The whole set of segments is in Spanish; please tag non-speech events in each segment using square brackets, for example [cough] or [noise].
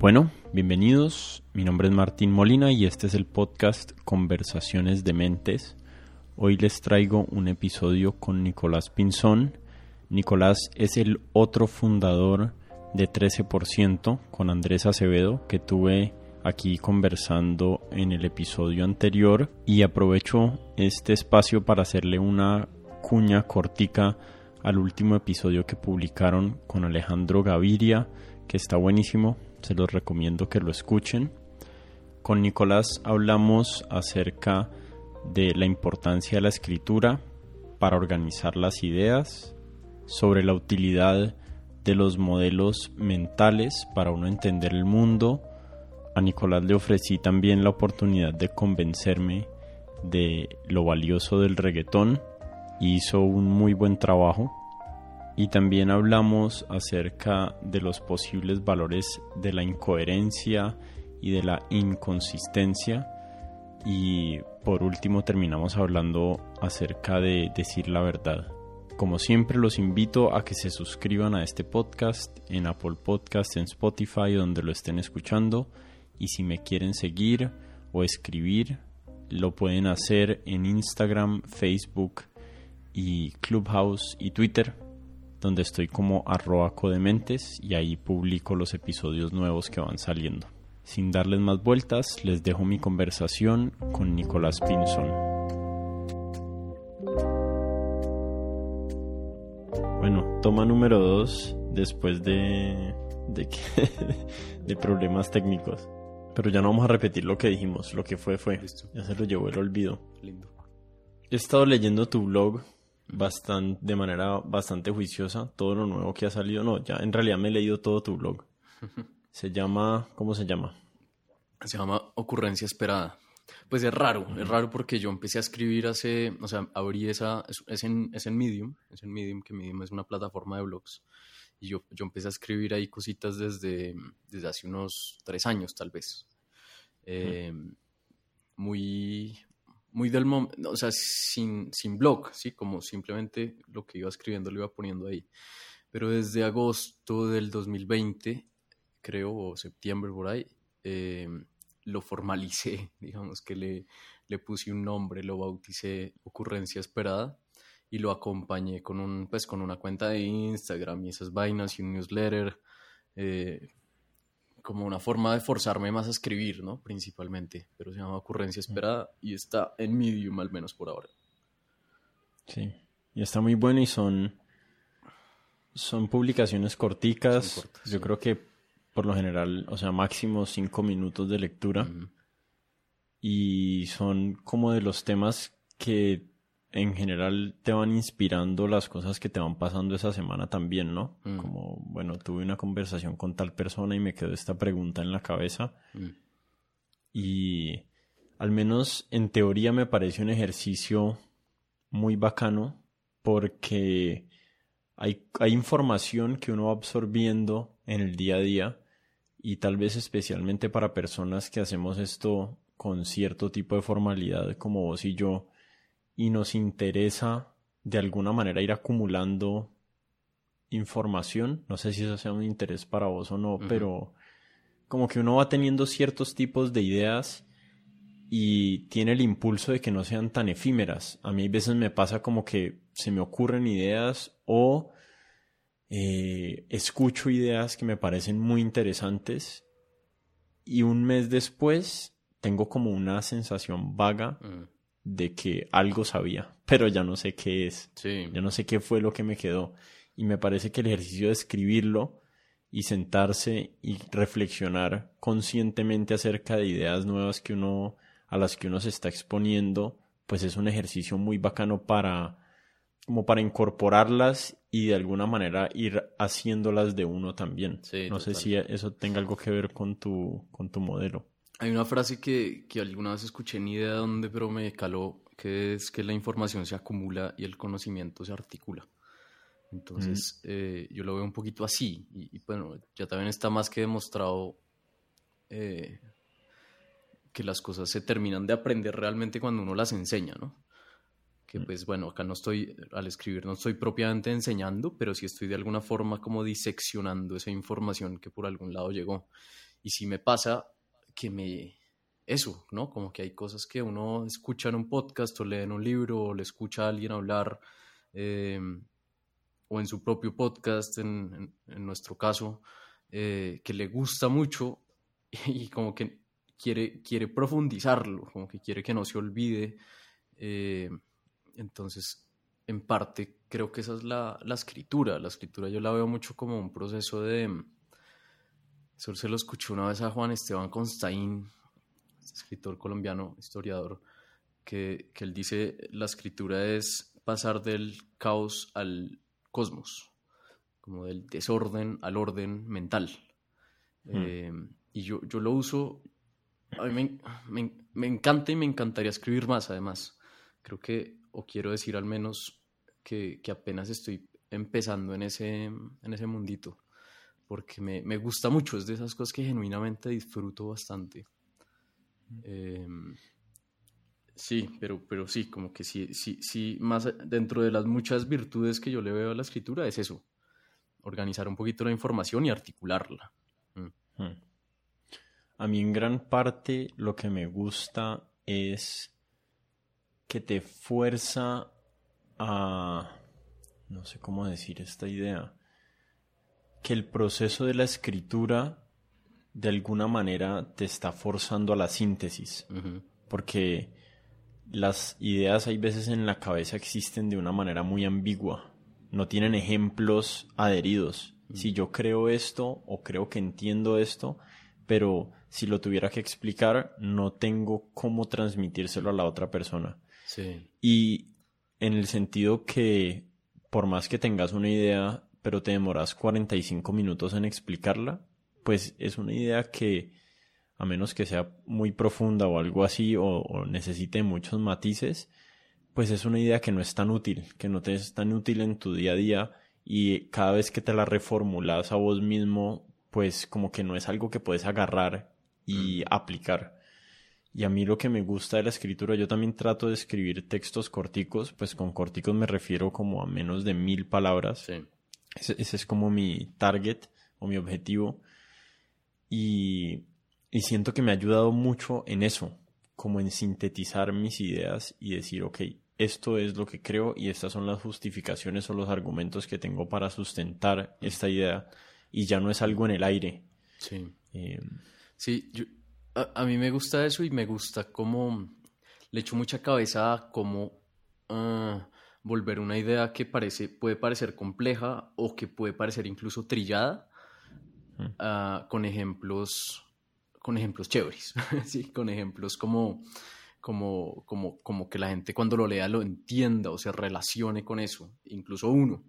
Bueno, bienvenidos. Mi nombre es Martín Molina y este es el podcast Conversaciones de Mentes. Hoy les traigo un episodio con Nicolás Pinzón. Nicolás es el otro fundador de 13% con Andrés Acevedo que tuve aquí conversando en el episodio anterior y aprovecho este espacio para hacerle una cuña cortica al último episodio que publicaron con Alejandro Gaviria que está buenísimo se los recomiendo que lo escuchen. Con Nicolás hablamos acerca de la importancia de la escritura para organizar las ideas, sobre la utilidad de los modelos mentales para uno entender el mundo. A Nicolás le ofrecí también la oportunidad de convencerme de lo valioso del reggaetón hizo un muy buen trabajo y también hablamos acerca de los posibles valores de la incoherencia y de la inconsistencia y por último terminamos hablando acerca de decir la verdad. Como siempre los invito a que se suscriban a este podcast en Apple Podcast, en Spotify, donde lo estén escuchando. Y si me quieren seguir o escribir, lo pueden hacer en Instagram, Facebook y Clubhouse y Twitter donde estoy como arroba codementes y ahí publico los episodios nuevos que van saliendo. Sin darles más vueltas, les dejo mi conversación con Nicolás Pinzón. Bueno, toma número dos después de, de, [laughs] de problemas técnicos. Pero ya no vamos a repetir lo que dijimos, lo que fue fue. Ya se lo llevó el olvido. Lindo. He estado leyendo tu blog bastante, de manera bastante juiciosa todo lo nuevo que ha salido. No, ya en realidad me he leído todo tu blog. [laughs] Se llama, ¿cómo se llama? Se llama Ocurrencia Esperada. Pues es raro, es raro porque yo empecé a escribir hace, o sea, abrí esa, es, en, es en Medium, es en Medium, que Medium es una plataforma de blogs. Y yo, yo empecé a escribir ahí cositas desde, desde hace unos tres años, tal vez. Eh, muy, muy del momento, o sea, sin, sin blog, ¿sí? Como simplemente lo que iba escribiendo lo iba poniendo ahí. Pero desde agosto del 2020, creo, o septiembre por ahí, em, lo formalicé, [laughs] digamos que le, le puse un nombre, lo bauticé Ocurrencia Esperada y lo acompañé con, un, pues, con una cuenta de Instagram y esas vainas y un newsletter. Eh, como una forma de forzarme más a escribir, ¿no? Principalmente, pero se llama Ocurrencia Esperada y está en Medium al menos por ahora. Sí, y está muy bueno y son, son publicaciones corticas, yo creo que por lo general, o sea, máximo cinco minutos de lectura. Y son como de los temas que en general te van inspirando las cosas que te van pasando esa semana también, ¿no? Mm. Como, bueno, tuve una conversación con tal persona y me quedó esta pregunta en la cabeza. Mm. Y al menos en teoría me parece un ejercicio muy bacano porque hay, hay información que uno va absorbiendo en el día a día y tal vez especialmente para personas que hacemos esto con cierto tipo de formalidad como vos y yo, y nos interesa de alguna manera ir acumulando información. No sé si eso sea un interés para vos o no, pero como que uno va teniendo ciertos tipos de ideas y tiene el impulso de que no sean tan efímeras. A mí a veces me pasa como que se me ocurren ideas o eh, escucho ideas que me parecen muy interesantes y un mes después tengo como una sensación vaga de que algo sabía, pero ya no sé qué es. Ya no sé qué fue lo que me quedó. Y me parece que el ejercicio de escribirlo y sentarse y reflexionar conscientemente acerca de ideas nuevas que uno a las que uno se está exponiendo, pues es un ejercicio muy bacano para como para incorporarlas y de alguna manera ir haciéndolas de uno también. no sé si eso tenga algo que ver con tu con tu modelo. Hay una frase que, que alguna vez escuché, ni idea de dónde, pero me caló, que es que la información se acumula y el conocimiento se articula. Entonces, eh, yo lo veo un poquito así. Y, bueno, ya también está más que demostrado eh, que las cosas se terminan de aprender realmente cuando uno las enseña, ¿no? Que pues bueno, acá no estoy, al escribir no estoy propiamente enseñando, pero sí estoy de alguna forma como diseccionando esa información que por algún lado llegó y sí me pasa que me, eso, ¿no? Como que hay cosas que uno escucha en un podcast o lee en un libro o le escucha a alguien hablar em, o en su propio podcast, en, nuestro caso, eh, que le gusta mucho [laughs] y como que quiere, quiere profundizarlo, como que quiere que no se olvide. Eh, entonces, en parte, creo que esa es la, la, escritura. La escritura yo la veo mucho como un proceso de... Eso se lo escuché una vez a Juan Esteban Constaín, escritor colombiano, historiador, que, que él dice, la escritura es pasar del caos al cosmos, como del desorden al orden mental. Hmm. Eh, y yo, yo lo uso, a mí me, me, encanta y me encantaría escribir más, además. Creo que, o quiero decir al menos, que, que apenas estoy empezando en ese, en ese mundito, porque me, me gusta mucho, es de esas cosas que genuinamente disfruto bastante. Em, sí, pero, pero sí, como que sí, sí, sí, más dentro de las muchas virtudes que yo le veo a la escritura es eso, organizar un poquito la información y articularla. Mm. A mí en gran parte lo que me gusta es que te fuerza a, no sé cómo decir esta idea, que el proceso de la escritura de alguna manera te está forzando a la síntesis. Porque las ideas hay veces en la cabeza existen de una manera muy ambigua. No tienen ejemplos adheridos. Si yo creo esto o creo que entiendo esto, pero si lo tuviera que explicar, no tengo cómo transmitírselo a la otra persona. Y en el sentido que por más que tengas una idea, pero te demoras 45 minutos en explicarla, pues es una idea que, a menos que sea muy profunda o algo así, o, necesite muchos matices, pues es una idea que no es tan útil, que no te es tan útil en tu día a día y cada vez que te la reformulas a vos mismo, pues como que no es algo que puedes agarrar y aplicar. Y a mí lo que me gusta de la escritura, yo también trato de escribir textos corticos, pues con corticos me refiero como a menos de mil palabras. Ese, ese, es como mi target o mi objetivo. Y, siento que me ha ayudado mucho en eso, como en sintetizar mis ideas y decir, ok, esto es lo que creo y estas son las justificaciones o los argumentos que tengo para sustentar esta idea y ya no es algo en el aire. Sí. Em, sí, a, mí me gusta eso y me gusta cómo le echo mucha cabeza a cómo ah, volver una idea que parece, puede parecer compleja o que puede parecer incluso trillada Ah, con ejemplos con ejemplos chéveres, [laughs] ¿sí? con ejemplos como, como, como, como que la gente cuando lo lea lo entienda o se relacione con eso, incluso uno.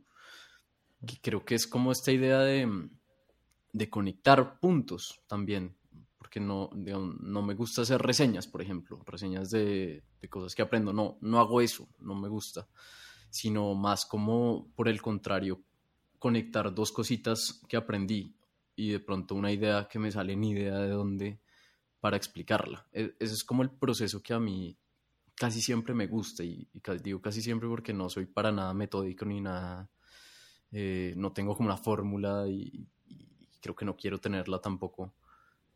creo que es como esta idea de, de conectar puntos también, porque no, no me gusta hacer reseñas, por ejemplo, reseñas de, de, cosas que aprendo, no, no hago eso, no me gusta, sino más como, por el contrario, conectar dos cositas que aprendí y de pronto una idea que me sale ni idea de dónde para explicarla. E, ese es como el proceso que a mí casi siempre me gusta y, digo casi siempre porque no soy para nada metódico ni nada, eh, no tengo como una fórmula y, creo que no quiero tenerla tampoco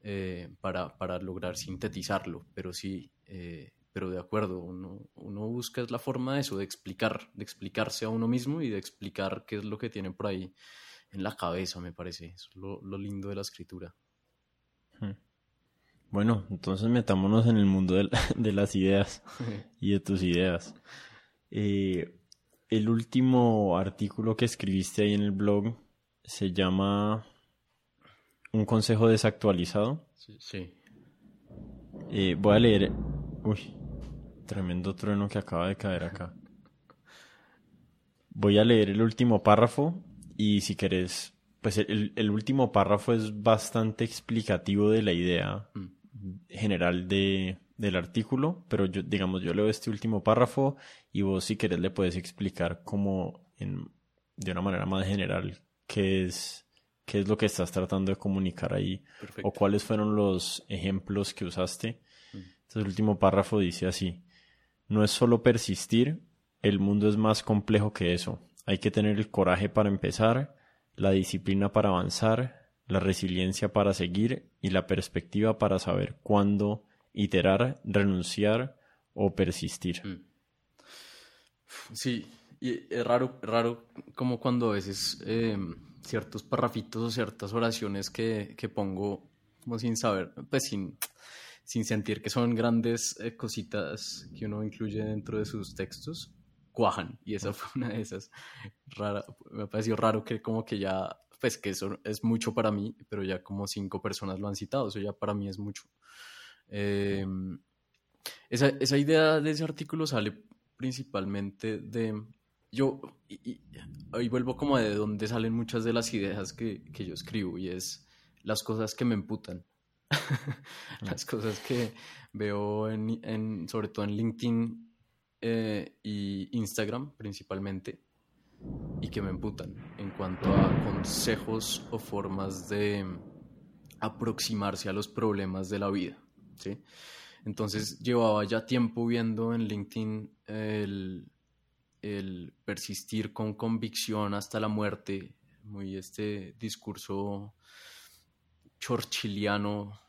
eh, para, para, lograr sintetizarlo, pero sí, eh, pero de acuerdo, uno, uno busca la forma de eso, de explicar, de explicarse a uno mismo y de explicar qué es lo que tiene por ahí en la cabeza, me parece. es lo, lindo de la escritura. Bueno, entonces metámonos en el mundo [laughs] de, las ideas [laughs] y de tus ideas. Eh, el último artículo que escribiste ahí en el blog se llama Un consejo desactualizado. Sí. Eh, voy a leer. Uy, tremendo trueno que acaba de caer acá. Voy a leer el último párrafo y si querés, pues el, último párrafo es bastante explicativo de la idea mm. general de, del artículo, pero yo, digamos, yo leo este último párrafo y vos si querés le puedes explicar como en, de una manera más general qué es, qué es lo que estás tratando de comunicar ahí o cuáles fueron los ejemplos que usaste. Mm. Entonces el último párrafo dice así, no es solo persistir, el mundo es más complejo que eso. Hay que tener el coraje para empezar, la disciplina para avanzar, la resiliencia para seguir y la perspectiva para saber cuándo iterar, renunciar o persistir. Mm. Sí, y es raro, raro como cuando a veces em, ciertos parrafitos o ciertas oraciones que, pongo como sin saber, pues sin, sin sentir que son grandes eh, cositas que uno incluye dentro de sus textos, cuajan. Y esa fue una de esas. Rara, me pareció raro que como que ya, pues que eso es mucho para mí, pero ya como cinco personas lo han citado, eso ya para mí es mucho. Em, esa, esa idea de ese artículo sale principalmente de... Yo, y, ahí vuelvo como de donde salen muchas de las ideas que, que yo escribo y es las cosas que me emputan. [laughs] las cosas que veo en, en, sobre todo en LinkedIn eh, y Instagram principalmente y que me emputan en cuanto a consejos o formas de aproximarse a los problemas de la vida. ¿sí? Entonces llevaba ya tiempo viendo en LinkedIn el, persistir con convicción hasta la muerte, muy este discurso chorchiliano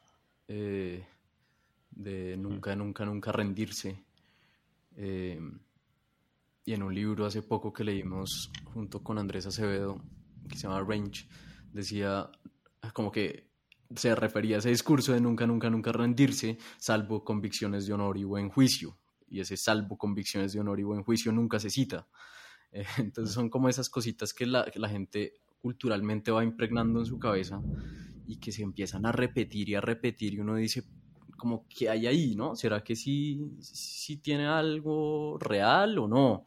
eh, de nunca, nunca, nunca rendirse. Eh, y en un libro hace poco que leímos junto con Andrés Acevedo, que se llama Range, decía como que se refería a ese discurso de nunca, nunca, nunca rendirse, salvo convicciones de honor y buen juicio. Y ese salvo convicciones de honor y buen juicio nunca se cita. Eh, entonces son como esas cositas que la, la, gente culturalmente va impregnando en su cabeza y que se empiezan a repetir y a repetir y uno dice, como, ¿qué hay ahí, no? ¿Será que sí, sí tiene algo real o no?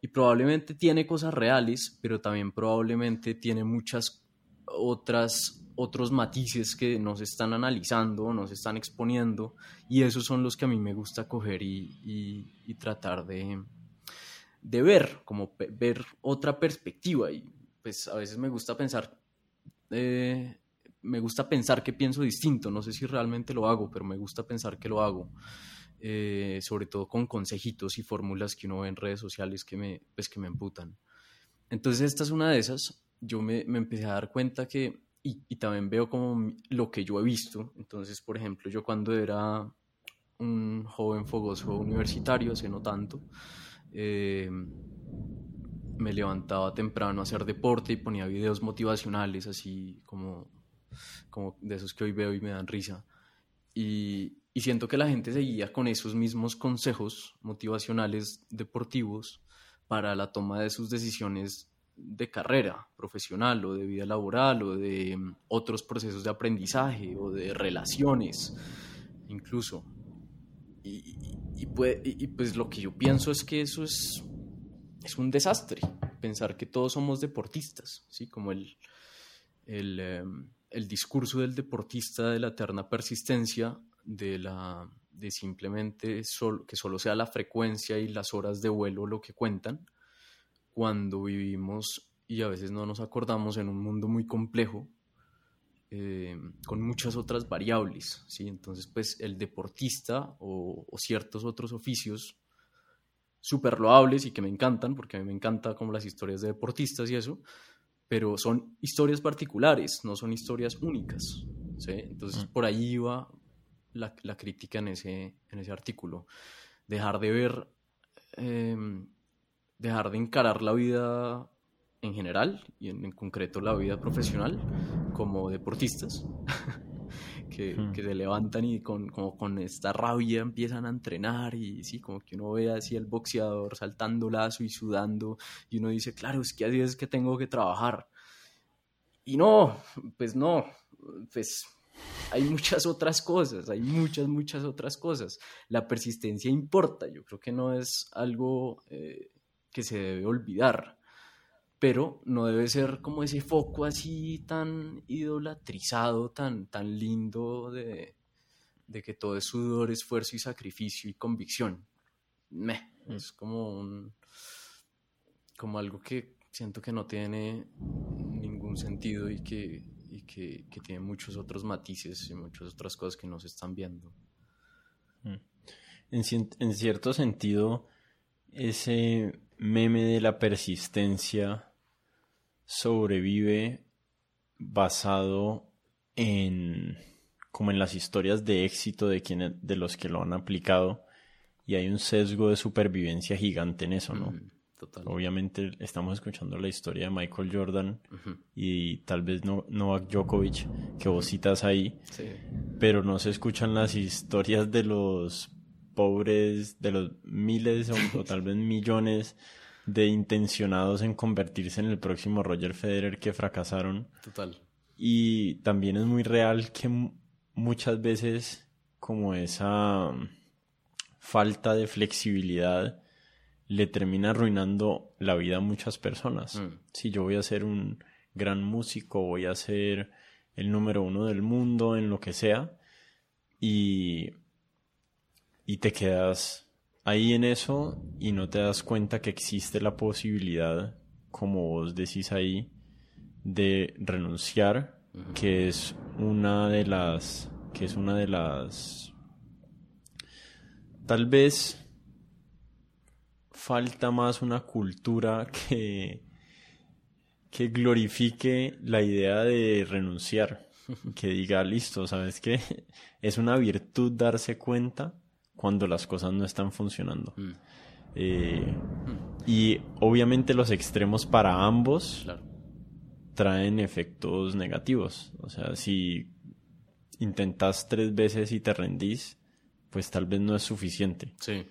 Y probablemente tiene cosas reales, pero también probablemente tiene muchas otras otros matices que nos están analizando, nos están exponiendo, y esos son los que a mí me gusta coger y, tratar de, de, ver, como ver otra perspectiva. Y pues a veces me gusta pensar, eh, me gusta pensar que pienso distinto, no sé si realmente lo hago, pero me gusta pensar que lo hago. Eh, sobre todo con consejitos y fórmulas que uno ve en redes sociales que me, pues, que me emputan. Entonces esta es una de esas. Yo me, me empecé a dar cuenta que y, también veo como lo que yo he visto. Entonces, por ejemplo, yo cuando era un joven fogoso universitario, hace no tanto, eh, me levantaba temprano a hacer deporte y ponía videos motivacionales, así como, como de esos que hoy veo y me dan risa. Y, y siento que la gente seguía con esos mismos consejos motivacionales deportivos para la toma de sus decisiones de carrera profesional o de vida laboral o de mm, otros procesos de aprendizaje o de relaciones incluso. Y, pues, lo que yo pienso es que eso es, es un desastre, pensar que todos somos deportistas, ¿sí? como el, el, em, el discurso del deportista de la eterna persistencia, de, la, de simplemente que solo sea la frecuencia y las horas de vuelo lo que cuentan, cuando vivimos y a veces no nos acordamos en un mundo muy complejo, eh, con muchas otras variables, ¿sí? Entonces, pues el deportista o, ciertos otros oficios súper loables y que me encantan, porque a mí me encanta como las historias de deportistas y eso, pero son historias particulares, no son historias únicas, ¿sí? Entonces, mm. por ahí va la, la, crítica en ese, en ese artículo. Dejar de ver eh, dejar de encarar la vida en general y en, concreto la vida profesional como deportistas [laughs] que, hmm. que, se levantan y con, como con esta rabia empiezan a entrenar y sí, como que uno ve así el boxeador saltando lazo y sudando y uno dice, claro, es que así es que tengo que trabajar. Y no, pues no, pues hay muchas otras cosas, hay muchas, muchas otras cosas. La persistencia importa, yo creo que no es algo eh, que se debe olvidar, pero no debe ser como ese foco así tan idolatrizado, tan, tan lindo de, que todo es sudor, esfuerzo y sacrificio y convicción. Me, mm. es como un como algo que siento que no tiene ningún sentido y que, que, tiene muchos otros matices y muchas otras cosas que no se están viendo. Mm. En, en cierto sentido, ese meme de la persistencia sobrevive basado en como en las historias de éxito de quienes de los que lo han aplicado y hay un sesgo de supervivencia gigante en eso, ¿no? Obviamente estamos escuchando la historia de Michael Jordan y tal vez no, Novak Djokovic, que vos citas ahí, pero no se escuchan las historias de los pobres, de los miles o, tal vez millones de intencionados en convertirse en el próximo Roger Federer que fracasaron. Total. Y también es muy real que muchas veces como esa falta de flexibilidad le termina arruinando la vida a muchas personas. Mm. Si yo voy a ser un gran músico, voy a ser el número uno del mundo en lo que sea, y, y te quedas ahí en eso y no te das cuenta que existe la posibilidad, como vos decís ahí, de renunciar, que es una de las, que es una de las, tal vez falta más una cultura [laughs] que, que glorifique la idea de renunciar, que diga, listo, ¿sabes qué? [laughs] Es una virtud darse cuenta cuando las cosas no están funcionando. Mm. Eh, y obviamente los extremos para ambos traen efectos negativos. O sea, si intentas tres veces y te rendís, pues tal vez no es suficiente. Sí.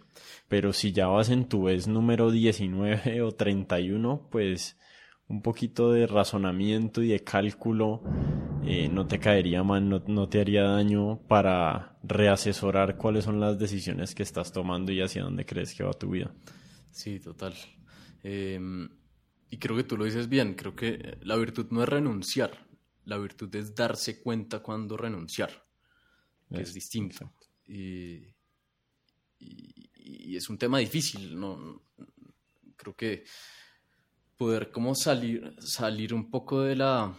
Pero si ya vas en tu vez número 19 [laughs] o 31, pues un poquito de razonamiento y de cálculo eh, no te caería mal, no, te haría daño para reasesorar cuáles son las decisiones que estás tomando y hacia dónde crees que va tu vida. Sí, total. Em, y creo que tú lo dices bien, creo que la virtud no es renunciar, la virtud es darse cuenta cuando renunciar, que es, distinto y, es un tema difícil, ¿no? Creo que poder como salir, salir un poco de la...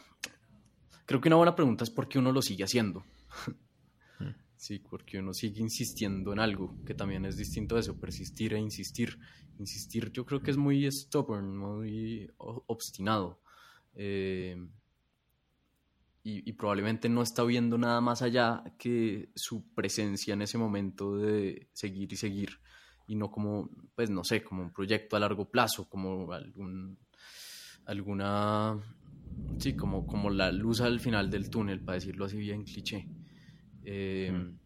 Creo que una buena pregunta es por qué uno lo sigue haciendo. [laughs] Sí, porque uno sigue insistiendo en algo, que también es distinto a eso, persistir e insistir. Insistir yo creo que es muy stubborn, muy obstinado. Eh, y, probablemente no está viendo nada más allá que su presencia en ese momento de seguir y seguir y no como, pues no sé, como un proyecto a largo plazo, como algún, alguna, sí, como, como la luz al final del túnel, para decirlo así bien cliché. Eh, mm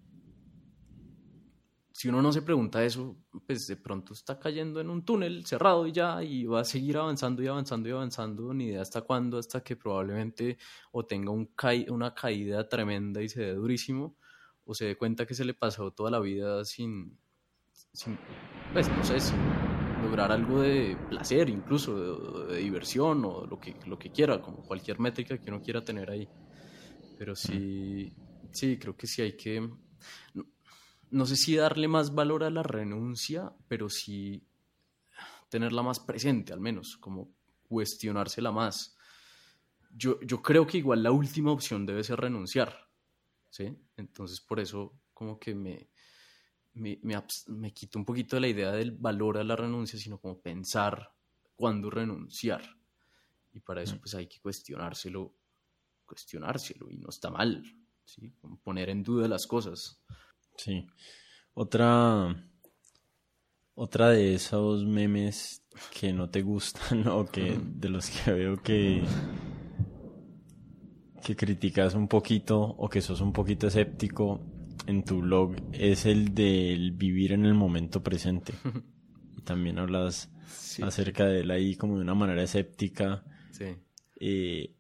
si uno no se pregunta eso, pues de pronto está cayendo en un túnel cerrado y ya, y va a seguir avanzando y avanzando y avanzando, ni idea hasta cuándo, hasta que probablemente o tenga un una caída tremenda y se dé durísimo, o se dé cuenta que se le pasó toda la vida sin, sin pues no sé, sin lograr algo de placer, incluso de, diversión o lo que, lo que quiera, como cualquier métrica que uno quiera tener ahí. Pero sí, sí, creo que sí hay que no sé si darle más valor a la renuncia, pero sí tenerla más presente, al menos, como cuestionársela más. Yo, yo creo que igual la última opción debe ser renunciar, ¿sí? Entonces por eso como que me, me, me, quito un poquito de la idea del valor a la renuncia, sino como pensar cuándo renunciar. Y para eso mm. pues hay que cuestionárselo, cuestionárselo, y no está mal, ¿sí? poner en duda las cosas. Sí. Otra. Otra de esos memes que no te gustan [laughs] o que de los que veo que que criticas un poquito o que sos un poquito escéptico en tu blog es el del vivir en el momento presente. Y [laughs] también hablas acerca de él ahí como de una manera escéptica. Sí. Eh,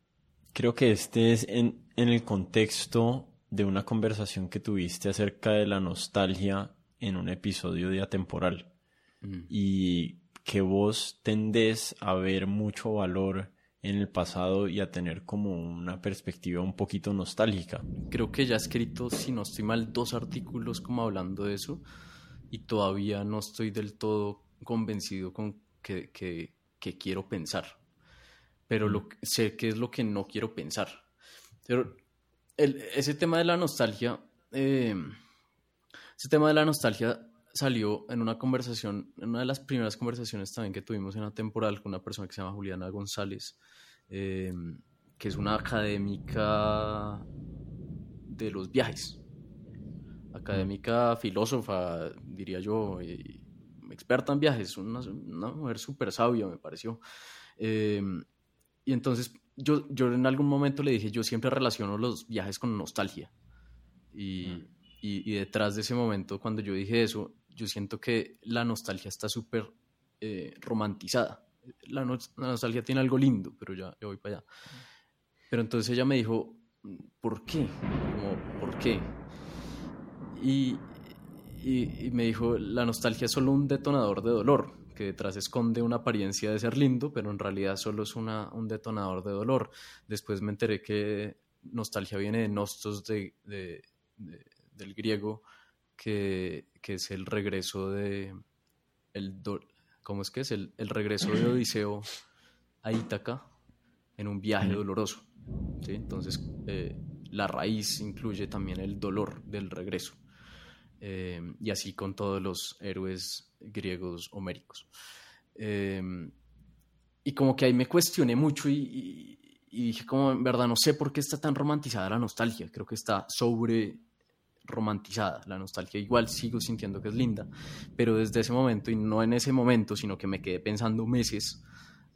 creo que este es en, en el contexto de una conversación que tuviste acerca de la nostalgia en un episodio de Atemporal mm. y que vos tendés a ver mucho valor en el pasado y a tener como una perspectiva un poquito nostálgica. Creo que ya he escrito, si no estoy mal, dos artículos como hablando de eso y todavía no estoy del todo convencido con que, quiero pensar. Pero lo, mm. sé qué es lo que no quiero pensar. Pero ese tema de la nostalgia, eh, ese tema de la nostalgia salió en una conversación, en una de las primeras conversaciones también que tuvimos en la temporal con una persona que se llama Juliana González, eh, que es una académica de los viajes, académica filósofa, diría yo, experta en viajes, una, una mujer súper sabia, me pareció. Eh, y entonces yo, yo en algún momento le dije, yo siempre relaciono los viajes con nostalgia. Y, mm. y, detrás de ese momento, cuando yo dije eso, yo siento que la nostalgia está súper eh, romantizada. La, nostalgia tiene algo lindo, pero ya, voy para allá. Pero entonces ella me dijo, ¿por qué? Como, ¿por qué? Y, y, me dijo, la nostalgia es solo un detonador de dolor, que detrás esconde una apariencia de ser lindo, pero en realidad solo es una, un detonador de dolor. Después me enteré que nostalgia viene de nostos de, del griego, que, que, es el regreso de... El ¿Cómo es que es? El, el regreso de Odiseo a Ítaca en un viaje doloroso. ¿sí? Entonces, eh, la raíz incluye también el dolor del regreso. Eh, y así con todos los héroes griegos homéricos. Eh, y como que ahí me cuestioné mucho y, dije como en verdad no sé por qué está tan romantizada la nostalgia, creo que está sobre romantizada la nostalgia, igual sigo sintiendo que es linda, pero desde ese momento, y no en ese momento, sino que me quedé pensando meses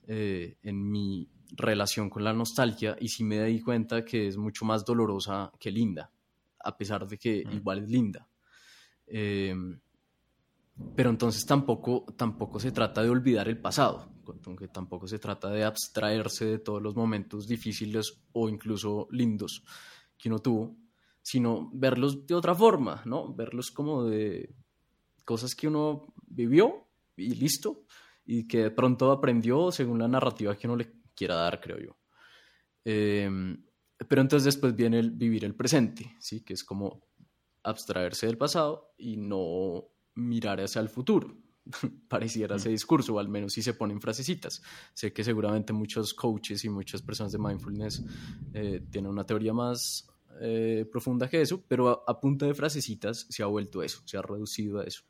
eh, en mi relación con la nostalgia y sí me di cuenta que es mucho más dolorosa que linda, a pesar de que mm. igual es linda. Eh, pero entonces tampoco, tampoco se trata de olvidar el pasado, aunque tampoco se trata de abstraerse de todos los momentos difíciles o incluso lindos que uno tuvo, sino verlos de otra forma, ¿no? Verlos como de cosas que uno vivió y listo, y que de pronto aprendió según la narrativa que uno le quiera dar, creo yo. Eh, pero entonces después viene el vivir el presente, ¿sí? Que es como abstraerse del pasado y no mirar hacia el futuro. [laughs] Pareciera ese discurso, o al menos si se ponen frasecitas. Sé que seguramente muchos coaches y muchas personas de mindfulness eh, tienen una teoría más eh, profunda que eso, pero a, punta de frasecitas se ha vuelto eso, se ha reducido a eso.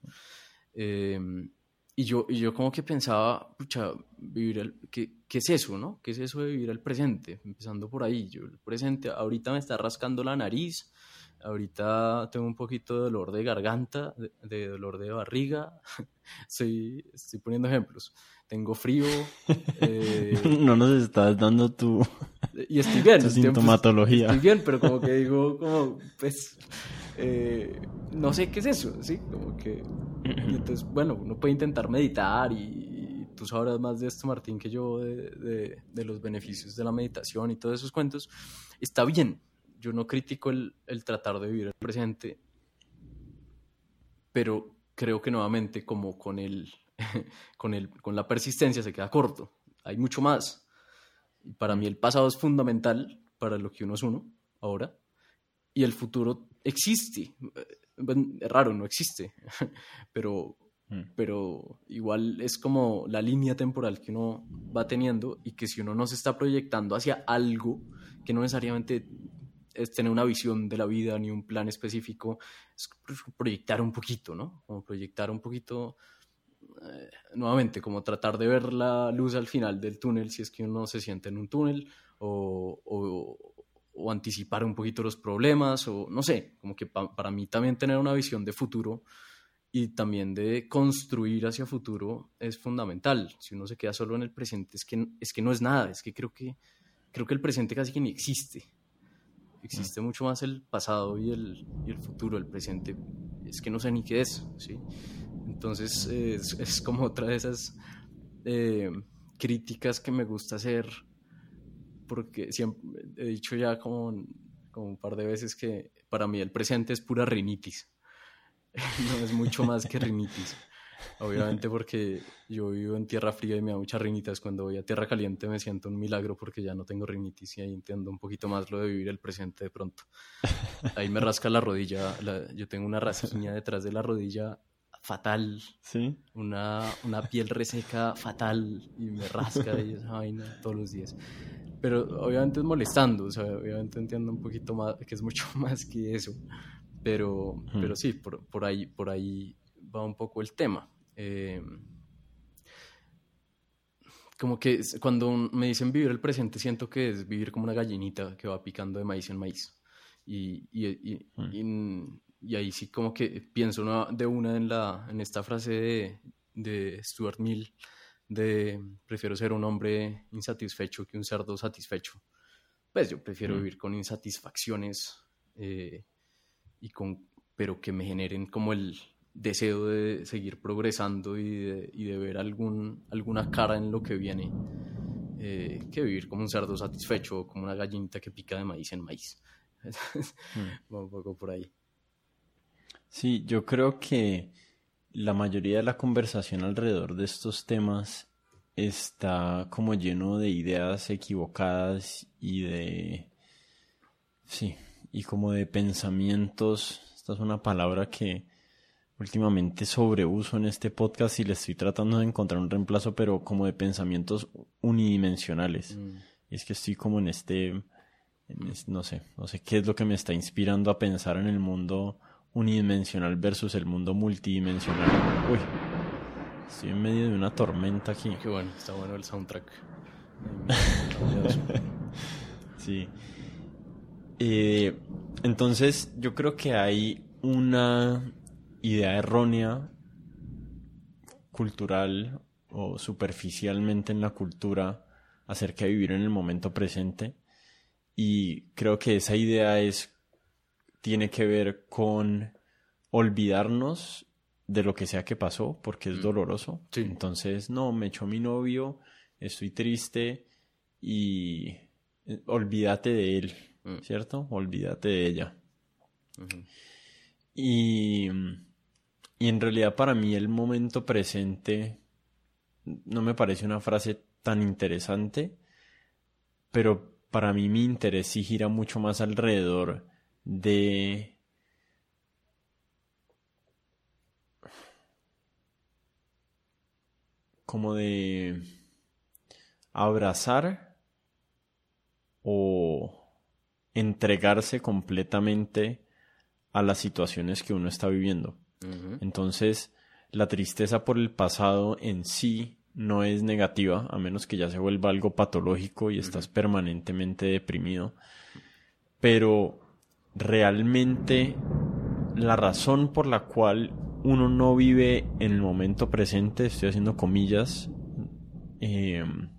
Em, y, yo, y yo como que pensaba, pucha, vivir el, ¿qué, ¿qué, es eso, no? ¿Qué es eso de vivir el presente? Empezando por ahí, yo el presente, ahorita me está rascando la nariz, Ahorita tengo un poquito de dolor de garganta, de, dolor de barriga. [laughs] estoy, estoy poniendo ejemplos. Tengo frío. Eh, [laughs] no nos estás dando tu, y estoy bien, tu sintomatología. Estoy bien, pero como que digo, como, pues, eh, no sé qué es eso, ¿sí? Como que, entonces, bueno, uno puede intentar meditar y, tú sabrás más de esto, Martín, que yo, de, de, de los beneficios de la meditación y todos esos cuentos. Está bien, yo no critico el, tratar de vivir el presente, pero creo que nuevamente como con, el, [laughs] con, el, con la persistencia se queda corto. Hay mucho más. Y para mí el pasado es fundamental para lo que uno es uno ahora. Y el futuro existe. Es raro, no existe. [laughs] pero, mm. pero igual es como la línea temporal que uno va teniendo y que si uno no se está proyectando hacia algo que no necesariamente es tener una visión de la vida ni un plan específico, es proyectar un poquito, ¿no? Como proyectar un poquito, eh, nuevamente, como tratar de ver la luz al final del túnel si es que uno se siente en un túnel, o, o, anticipar un poquito los problemas, o no sé, como que para mí también tener una visión de futuro y también de construir hacia futuro es fundamental. Si uno se queda solo en el presente, es que, es que no es nada, es que creo que, creo que el presente casi que ni existe existe mucho más el pasado y el, y el, futuro, el presente, es que no sé ni qué es, ¿sí? Entonces es, es como otra de esas eh, críticas que me gusta hacer, porque siempre he dicho ya como, como un par de veces que para mí el presente es pura rinitis, [laughs] no es mucho más que rinitis. Obviamente porque yo vivo en tierra fría y me da muchas rinitis. Cuando voy a tierra caliente me siento un milagro porque ya no tengo rinitis y ahí entiendo un poquito más lo de vivir el presente de pronto. Ahí me rasca la rodilla. yo tengo una rasguña detrás de la rodilla fatal. Sí. Una, una piel reseca fatal y me rasca y esa vaina todos los días. Pero obviamente es molestando, o sea, obviamente entiendo un poquito más, que es mucho [laughs] más que eso. Pero, pero sí, por, por, ahí, por ahí va un poco el tema. Eh, como que cuando me dicen vivir el presente, siento que es vivir como una gallinita que va picando de maíz en maíz. Y, y, mm. Y, ahí sí como que pienso de una en, la, en esta frase de, de Stuart Mill, de prefiero ser un hombre insatisfecho que un cerdo satisfecho. Pues yo prefiero mm. vivir con insatisfacciones, eh, y con, pero que me generen como el, deseo de seguir progresando y de, y de ver algún, alguna cara en lo que viene eh, que vivir como un cerdo satisfecho o como una gallinita que pica de maíz en maíz. [laughs] mm. un poco por ahí. Sí, yo creo que la mayoría de la conversación alrededor de estos temas está como lleno de ideas equivocadas y de... Sí, y como de pensamientos. Esta es una palabra que últimamente sobreuso en este podcast y le estoy tratando de encontrar un reemplazo, pero como de pensamientos unidimensionales. Mm. Y es que estoy como en este, no sé, no sé qué es lo que me está inspirando a pensar en el mundo unidimensional versus el mundo multidimensional. Uy, estoy en medio de una tormenta aquí. Qué bueno, está bueno el soundtrack. [laughs] sí. Eh, entonces, yo creo que hay una idea errónea cultural o superficialmente en la cultura acerca de vivir en el momento presente y creo que esa idea es tiene que ver con olvidarnos de lo que sea que pasó porque es mm. doloroso. Entonces, no, me echó mi novio, estoy triste y eh, olvídate de él, mm. ¿cierto? Olvídate de ella. Y y en realidad para mí el momento presente no me parece una frase tan interesante, pero para mí mi interés sí gira mucho más alrededor de como de abrazar o entregarse completamente a las situaciones que uno está viviendo. Entonces, la tristeza por el pasado en sí no es negativa, a menos que ya se vuelva algo patológico y estás permanentemente deprimido. Pero realmente la razón por la cual uno no vive en el momento presente, estoy haciendo comillas, em,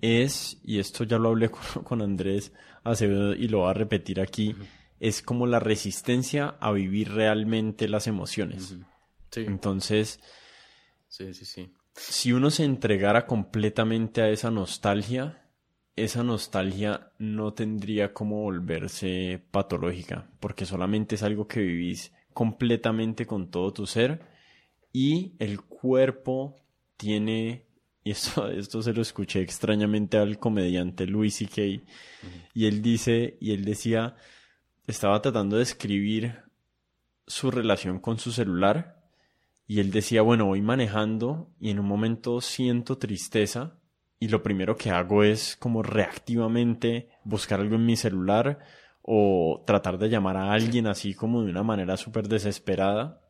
es, y esto ya lo hablé [laughs] con, Andrés Acevedo y lo voy a repetir aquí, es como la resistencia a vivir realmente las emociones. Entonces, sí, sí, sí. si uno se entregara completamente a esa nostalgia, esa nostalgia no tendría como volverse patológica, porque solamente es algo que vivís completamente con todo tu ser y el cuerpo tiene, y esto, [laughs] esto se lo escuché extrañamente al comediante Louis C.K., y él dice, y él decía, estaba tratando de escribir su relación con su celular y él decía, bueno, voy manejando y en un momento siento tristeza y lo primero que hago es como reactivamente buscar algo en mi celular o tratar de llamar a alguien así como de una manera súper desesperada.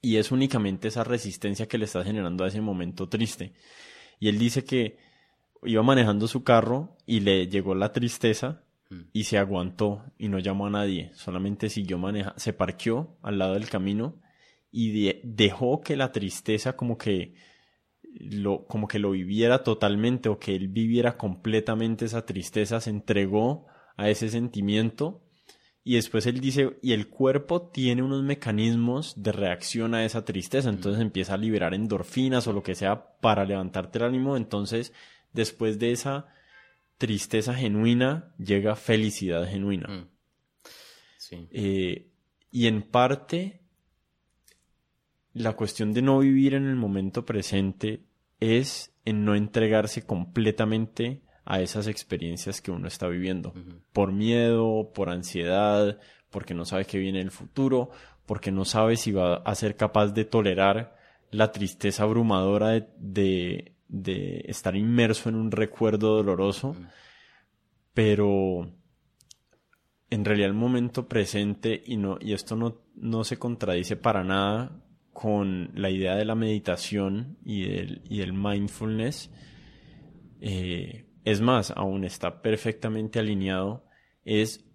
Y es únicamente esa resistencia que le está generando a ese momento triste. Y él dice que iba manejando su carro y le llegó la tristeza y se aguantó y no llamó a nadie, solamente siguió manejando, se parqueó al lado del camino y dejó que la tristeza como que lo como que lo viviera totalmente o que él viviera completamente esa tristeza, se entregó a ese sentimiento. Y después él dice, y el cuerpo tiene unos mecanismos de reacción a esa tristeza, entonces empieza a liberar endorfinas o lo que sea para levantarte el ánimo, entonces después de esa tristeza genuina llega felicidad genuina. Mm. Eh, y en parte, la cuestión de no vivir en el momento presente es en no entregarse completamente a esas experiencias que uno está viviendo. Por miedo, por ansiedad, porque no sabe qué viene el futuro, porque no sabe si va a ser capaz de tolerar la tristeza abrumadora de, de estar inmerso en un recuerdo doloroso, pero en realidad el momento presente, y, no, y esto no, no se contradice para nada con la idea de la meditación y del, y del mindfulness. Eh, es más, aún está perfectamente alineado, es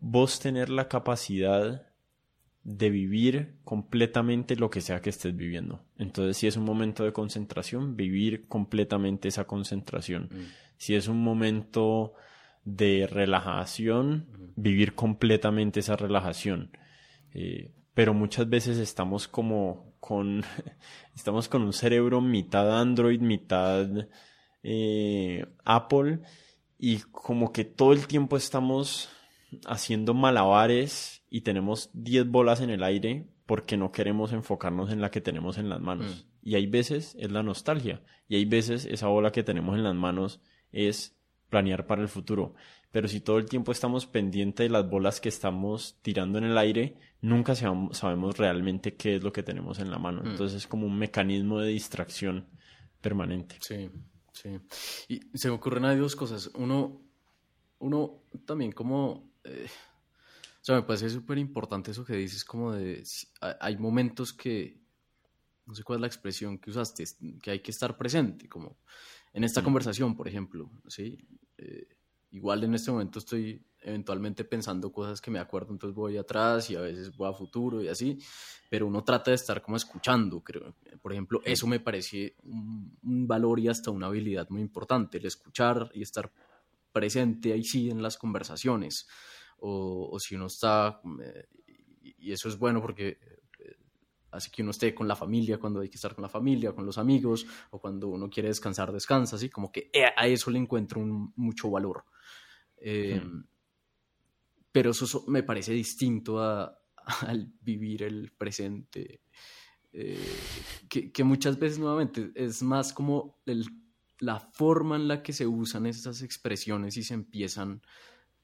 vos tener la capacidad de vivir completamente lo que sea que estés viviendo. Entonces, si es un momento de concentración, vivir completamente esa concentración. Mm. Si es un momento de relajación, vivir completamente esa relajación. Eh, pero muchas veces estamos como con, [laughs] estamos con un cerebro mitad Android, mitad eh, Apple y como que todo el tiempo estamos haciendo malabares y tenemos 10 bolas en el aire porque no queremos enfocarnos en la que tenemos en las manos. Mm. Y hay veces es la nostalgia y hay veces esa bola que tenemos en las manos es planear para el futuro. Pero si todo el tiempo estamos pendientes de las bolas que estamos tirando en el aire, nunca sabemos realmente qué es lo que tenemos en la mano. Mm. Entonces es como un mecanismo de distracción permanente. Sí, sí. Y se me ocurren ahí dos cosas. Uno, uno también como... Eh, o sea, me parece súper importante eso que dices, como de... Hay momentos que... No sé cuál es la expresión que usaste, que hay que estar presente, como en esta mm. conversación, por ejemplo, ¿sí? Eh, igual en este momento estoy eventualmente pensando cosas que me acuerdo, entonces voy atrás y a veces voy a futuro y así, pero uno trata de estar como escuchando, creo. Por ejemplo, eso me parece un, valor y hasta una habilidad muy importante, el escuchar y estar presente ahí sí en las conversaciones. O, si uno está, eh, y eso es bueno porque eh, hace que uno esté con la familia cuando hay que estar con la familia, con los amigos, o cuando uno quiere descansar, descansa, así como que a eso le encuentro un, mucho valor. Eh, pero eso me parece distinto a, [laughs] al vivir el presente, eh, que, muchas veces nuevamente es más como la forma en la que se usan estas expresiones y se empiezan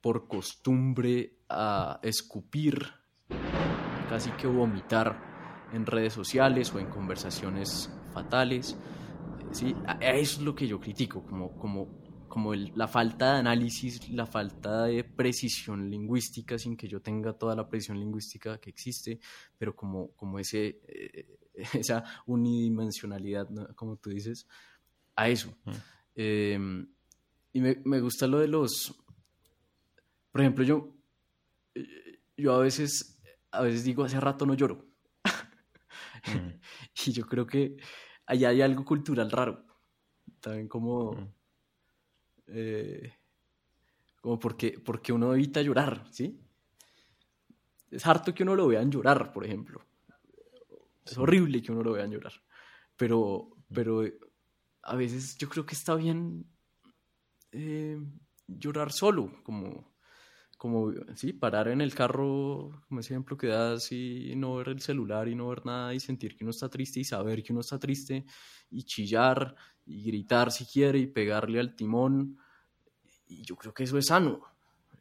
por costumbre a escupir, casi que vomitar en redes sociales o en conversaciones fatales. ¿sí? Eso es lo que yo critico, como, como como la falta de análisis, la falta de precisión lingüística, sin que yo tenga toda la precisión lingüística que existe, pero como, como ese, eh, [laughs] esa unidimensionalidad, como tú dices, a eso. Em, y me, me, gusta lo de los, por ejemplo, yo, yo a veces, a veces digo, hace rato no lloro. [laughs] y yo creo que allá hay algo cultural raro. También como... Eh, como porque, porque uno evita llorar, ¿sí? Es harto que uno lo vean llorar, por ejemplo. Es horrible que uno lo vean llorar. Pero, pero a veces yo creo que está bien eh, llorar solo, como, como, sí, parar en el carro, como ese ejemplo que das, y no ver el celular y no ver nada y sentir que uno está triste y saber que uno está triste y chillar y gritar si quiere y pegarle al timón. Y yo creo que eso es sano.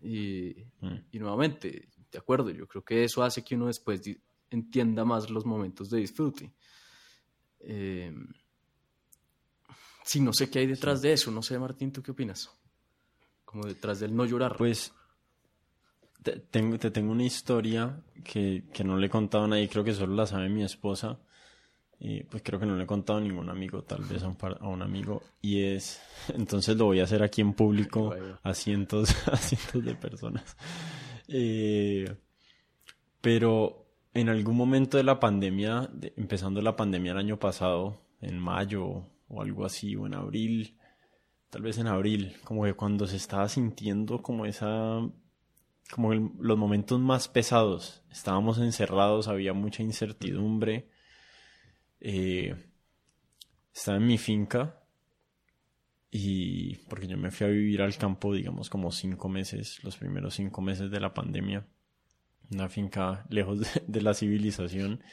Y, mm. y nuevamente, de acuerdo, yo creo que eso hace que uno después entienda más los momentos de disfrute. Eh, sí, no sé qué hay detrás de eso, no sé, Martín, ¿tú qué opinas? Como detrás del no llorar. Pues te tengo, te tengo una historia que, que no le he contado a nadie, creo que solo la sabe mi esposa, y pues creo que no le he contado a ningún amigo, tal vez a un, a un amigo. Y es, [laughs] entonces lo voy a hacer aquí en público a cientos, [laughs] a cientos de personas. Eh, pero en algún momento de la pandemia, empezando la pandemia el año pasado, en mayo o algo así, o en abril, tal vez en abril, como que cuando se estaba sintiendo como esa, como los momentos más pesados, estábamos encerrados, había mucha incertidumbre. Eh, estaba en mi finca y porque yo me fui a vivir al campo, digamos, como cinco meses, los primeros cinco meses de la pandemia, una finca lejos de, [laughs] la civilización.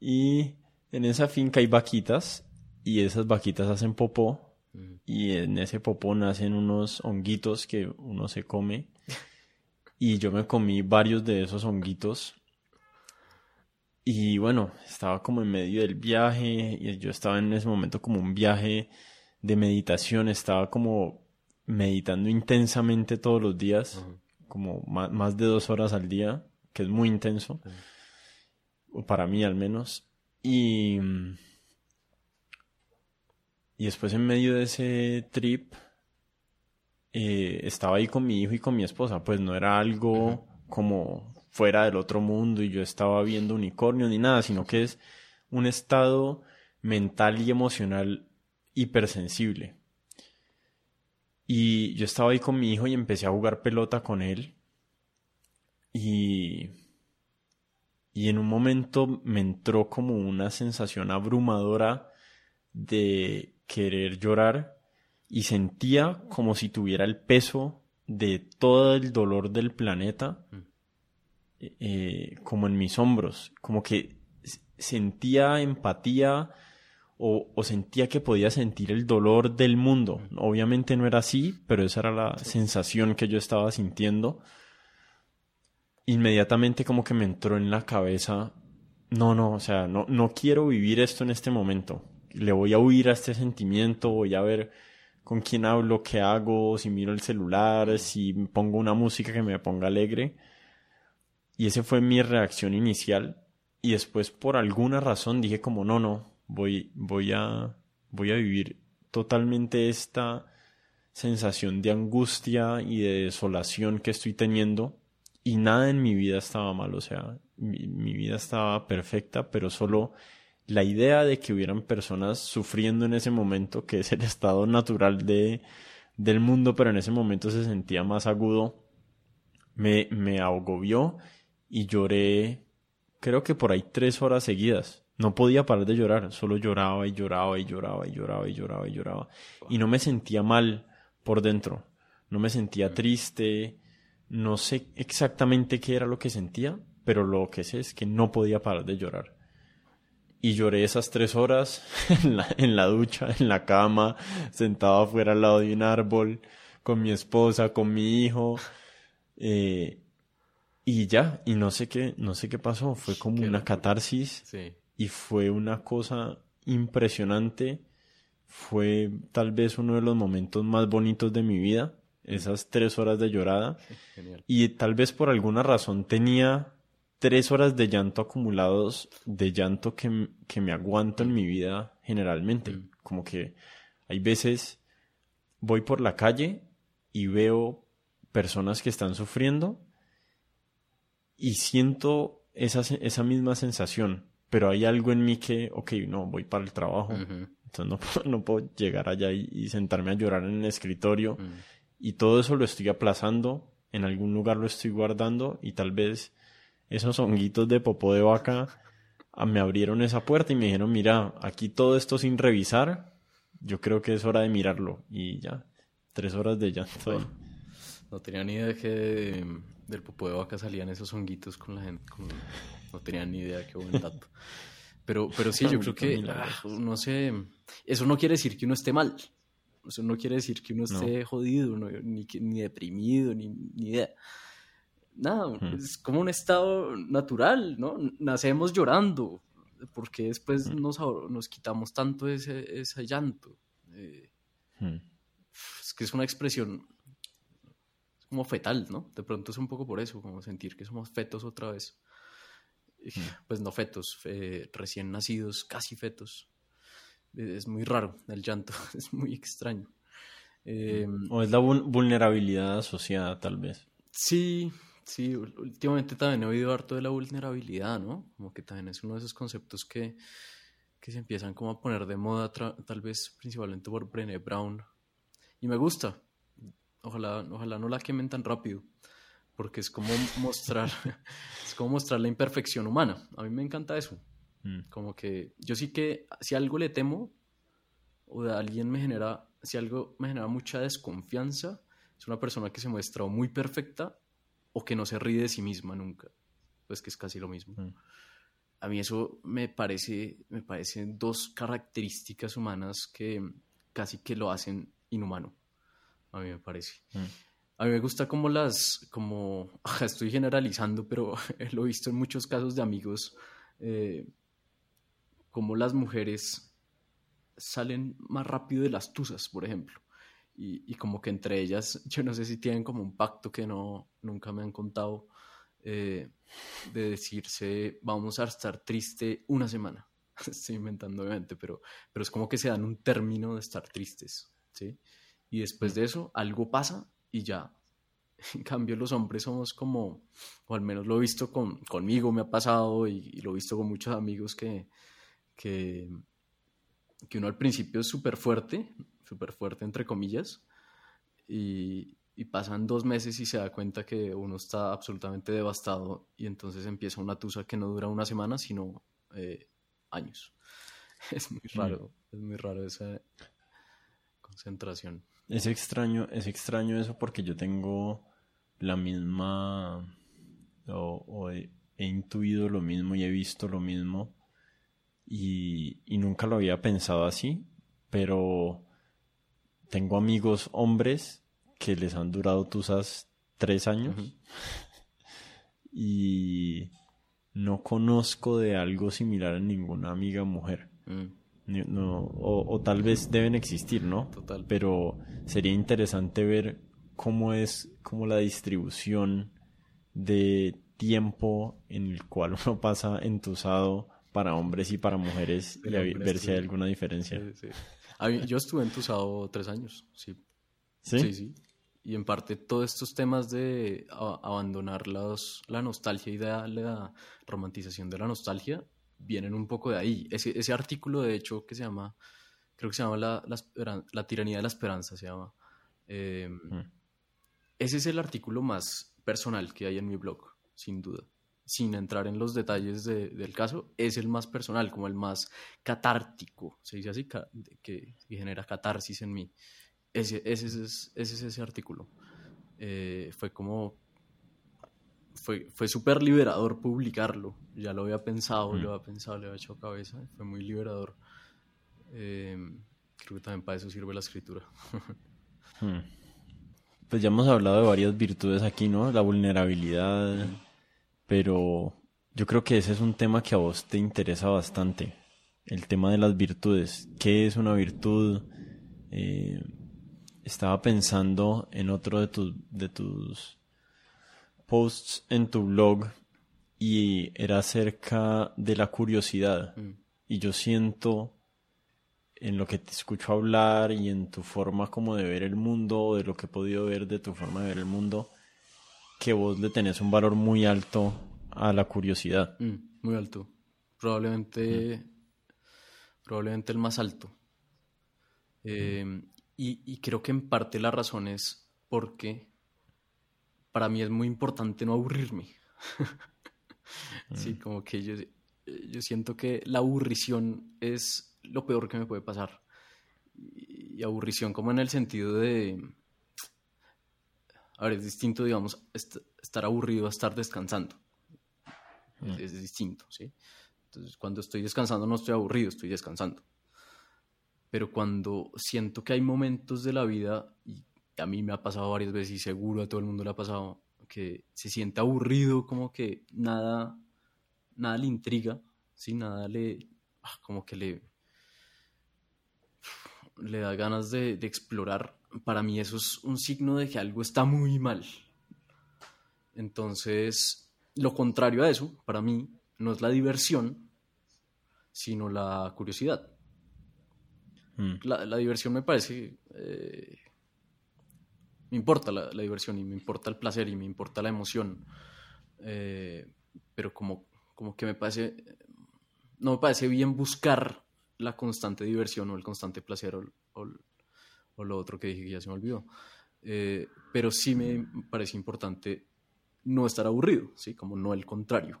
Y en esa finca hay vaquitas y esas vaquitas hacen popó. Y en ese popó nacen unos honguitos que uno se come. [laughs] Y yo me comí varios de esos honguitos y bueno, estaba como en medio del viaje y yo estaba en ese momento como un viaje de meditación, estaba como meditando intensamente todos los días, como más, de dos horas al día, que es muy intenso. o para mí al menos. Y, y después en medio de ese trip eh, estaba ahí con mi hijo y con mi esposa, pues no era algo como fuera del otro mundo y yo estaba viendo unicornio ni nada, sino que es un estado mental y emocional hipersensible. Y yo estaba ahí con mi hijo y empecé a jugar pelota con él. Y, y en un momento me entró como una sensación abrumadora de querer llorar y sentía como si tuviera el peso de todo el dolor del planeta mm. eh, como en mis hombros, como que sentía empatía o, sentía que podía sentir el dolor del mundo. Obviamente no era así, pero esa era la sensación que yo estaba sintiendo. Inmediatamente como que me entró en la cabeza, no, no, o sea, no, no quiero vivir esto en este momento. Le voy a huir a este sentimiento, voy a ver con quién hablo, qué hago, si miro el celular, si pongo una música que me ponga alegre. Y esa fue mi reacción inicial. Y después por alguna razón dije como no, no, voy, voy a, voy a vivir totalmente esta sensación de angustia y de desolación que estoy teniendo y nada en mi vida estaba mal, o sea, mi, mi, vida estaba perfecta, pero solo la idea de que hubieran personas sufriendo en ese momento, que es el estado natural de, del mundo, pero en ese momento se sentía más agudo, me, me agobió y lloré, creo que por ahí tres horas seguidas. No podía parar de llorar, solo lloraba y lloraba y lloraba y lloraba y lloraba y lloraba. Y no me sentía mal por dentro, no me sentía triste, no sé exactamente qué era lo que sentía, pero lo que sé es que no podía parar de llorar. Y lloré esas tres horas [laughs] en la, en la ducha, en la cama, sentado afuera al lado de un árbol, con mi esposa, con mi hijo. Eh, y ya, y no sé qué, no sé qué pasó, fue como una catarsis. Sí y fue una cosa impresionante. Fue tal vez uno de los momentos más bonitos de mi vida, esas tres horas de llorada. [laughs] Y tal vez por alguna razón tenía tres horas de llanto acumulados, de llanto que, que me aguanto en mi vida generalmente. Mm. Como que hay veces voy por la calle y veo personas que están sufriendo y siento esa, esa misma sensación pero hay algo en mí que, ok, no, voy para el trabajo. Entonces no, [laughs] no, puedo llegar allá y, sentarme a llorar en el escritorio. Y todo eso lo estoy aplazando, en algún lugar lo estoy guardando y tal vez esos honguitos de popó de vaca ah, me abrieron esa puerta y me dijeron, mira, aquí todo esto sin revisar, yo creo que es hora de mirarlo. Y ya, tres horas de llanto No tenía ni idea de que del popó de vaca salían esos honguitos con la gente. No tenía ni idea, qué buen dato. Pero, pero sí, yo creo que, ah, no sé, eso no quiere decir que uno esté mal. Eso no quiere decir que uno esté jodido, ni, ni deprimido, ni, ni idea. Nada, es como un estado natural, ¿no? Nacemos llorando, porque después nos, nos quitamos tanto ese, ese llanto. Eh, es que es una expresión como fetal, ¿no? De pronto es un poco por eso, como sentir que somos fetos otra vez. Pues no fetos, recién nacidos, casi fetos. Es muy raro el llanto, [laughs] es muy extraño. Em, o es la vulnerabilidad asociada, tal vez. Sí, sí, últimamente también he oído harto de la vulnerabilidad, ¿no? Como que también es uno de esos conceptos que, que se empiezan como a poner de moda, tal vez principalmente por Brené Brown. Y me gusta. Ojalá, ojalá no la quemen tan rápido porque es como mostrar, [laughs] es como mostrar la imperfección humana. A mí me encanta eso. Mm. Como que yo sí que si algo le temo o de alguien me genera, si algo me genera mucha desconfianza, es una persona que se muestra muy perfecta o que no se ríe de sí misma nunca. Pues que es casi lo mismo. Mm. A mí eso me parece, me parecen dos características humanas que casi que lo hacen inhumano. A mí me parece. Mm. A mí me gusta como las, como, [laughs] estoy generalizando, pero [laughs] lo he visto en muchos casos de amigos, eh, como las mujeres salen más rápido de las tusas, por ejemplo. Y, como que entre ellas, [laughs] yo no sé si tienen como un pacto que no, nunca me han contado, eh, de decirse, vamos a estar triste una semana. [laughs] Estoy inventando, obviamente, pero, pero es como que se dan un término de estar tristes, ¿sí? Y después de eso, algo pasa y ya. [laughs] En cambio, los hombres somos como, o al menos lo he visto con, conmigo, me ha pasado y, lo he visto con muchos amigos que, que, que uno al principio es súper fuerte, súper fuerte entre comillas, y, y pasan dos meses y se da cuenta que uno está absolutamente devastado y entonces empieza una tusa que no dura una semana, sino eh, años. [laughs] Es muy mm. raro, es muy raro esa concentración. Es extraño, es extraño eso porque yo tengo la misma, o, he, intuido lo mismo y he visto lo mismo y, y nunca lo había pensado así, pero tengo amigos hombres que les han durado tusas tres años [laughs] y no conozco de algo similar en ninguna amiga mujer. Mm. o, tal vez deben existir, ¿no? Total. Pero sería interesante ver cómo es como la distribución de tiempo en el cual uno pasa entusado para hombres y para mujeres y ver si hay alguna diferencia. Yo estuve entusado tres años, sí. ¿Sí? Sí, y en parte todos estos temas de abandonar la nostalgia y de la romantización de la nostalgia vienen un poco de ahí. Ese, ese artículo, de hecho, que se llama, creo que se llama La, la, tiranía de la esperanza, se llama. Em, mm. Ese es el artículo más personal que hay en mi blog, sin duda. Sin entrar en los detalles del caso, es el más personal, como el más catártico, se dice así, que, que genera catarsis en mí. Ese, ese, es, ese es ese artículo. Eh, fue como. Fue, fue súper liberador publicarlo. Ya lo había pensado, lo había pensado, le había hecho cabeza. Fue muy liberador. Eh, creo que también para eso sirve la escritura. Hmm. [laughs] Pues ya hemos hablado de varias virtudes aquí, ¿no? La vulnerabilidad. Pero yo creo que ese es un tema que a vos te interesa bastante. El tema de las virtudes. ¿Qué es una virtud? Eh, estaba pensando en otro de, tus de tus posts en tu blog y era acerca de la curiosidad. Mm. Y yo siento en lo que te escucho hablar y en tu forma como de ver el mundo, o de lo que he podido ver de tu forma de ver el mundo, que vos le tenés un valor muy alto a la curiosidad. Mm, muy alto. Probablemente, mm. probablemente el más alto. Eh, y, creo que en parte la razón es porque para mí es muy importante no aburrirme. [laughs] sí, mm. como que yo, yo siento que la aburrición es lo peor que me puede pasar. Y, aburrición como en el sentido de... A ver, es distinto, digamos, estar aburrido a estar descansando. Es, mm. es distinto, ¿sí? Entonces, cuando estoy descansando no estoy aburrido, estoy descansando pero cuando siento que hay momentos de la vida, y a mí me ha pasado varias veces y seguro a todo el mundo le ha pasado, que se siente aburrido, como que nada, nada le intriga, ¿sí? nada le, ah, como que le, le da ganas de, de explorar, para mí eso es un signo de que algo está muy mal. Entonces, lo contrario a eso, para mí, no es la diversión, sino la curiosidad. Mm. La, diversión me parece... Eh, me importa la, diversión y me importa el placer y me importa la emoción. Eh, pero como, como que me parece... No me parece bien buscar la constante diversión o el constante placer o, lo otro que dije que ya se me olvidó. Eh, pero sí me parece importante no estar aburrido, ¿sí? Como no el contrario.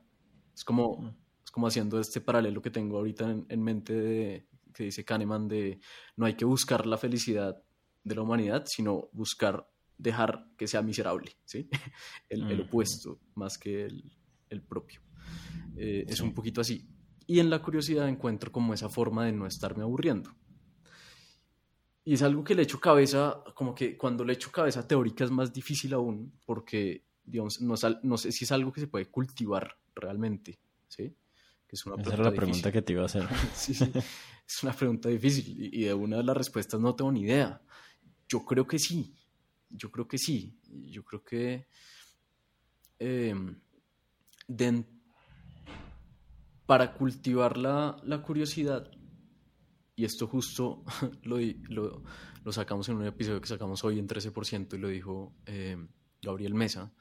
Es como, es como haciendo este paralelo que tengo ahorita en mente de, que dice Kahneman de no hay que buscar la felicidad de la humanidad, sino buscar dejar que sea miserable, ¿sí? [laughs] el, opuesto más que el, propio. Eh, es un poquito así. Y en la curiosidad encuentro como esa forma de no estarme aburriendo. Y es algo que le echo cabeza, como que cuando le echo cabeza teórica es más difícil aún, porque, digamos, no, no sé si es algo que se puede cultivar realmente, ¿sí? es una Esa era la pregunta que te iba a hacer. [laughs] sí, sí. Es una pregunta difícil y de una de las respuestas no tengo ni idea. Yo creo que sí. Yo creo que sí. Yo creo que em, para cultivar la, curiosidad, y esto justo [laughs] lo, lo, sacamos en un episodio que sacamos hoy en 13% y lo dijo eh, Gabriel Mesa,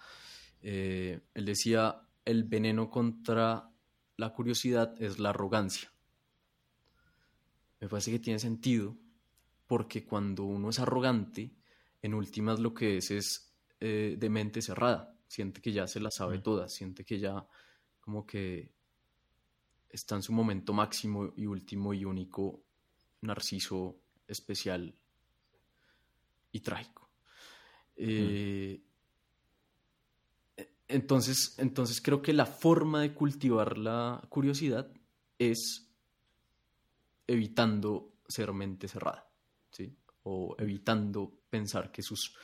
eh, él decía, el veneno contra la curiosidad es la arrogancia. Me parece que tiene sentido porque cuando uno es arrogante, en últimas lo que es es eh, de mente cerrada, siente que ya se la sabe toda, siente que ya como que está en su momento máximo y último y único narciso especial y trágico. Eh, entonces, entonces creo que la forma de cultivar la curiosidad es evitando ser mente cerrada, ¿sí? O evitando pensar que sus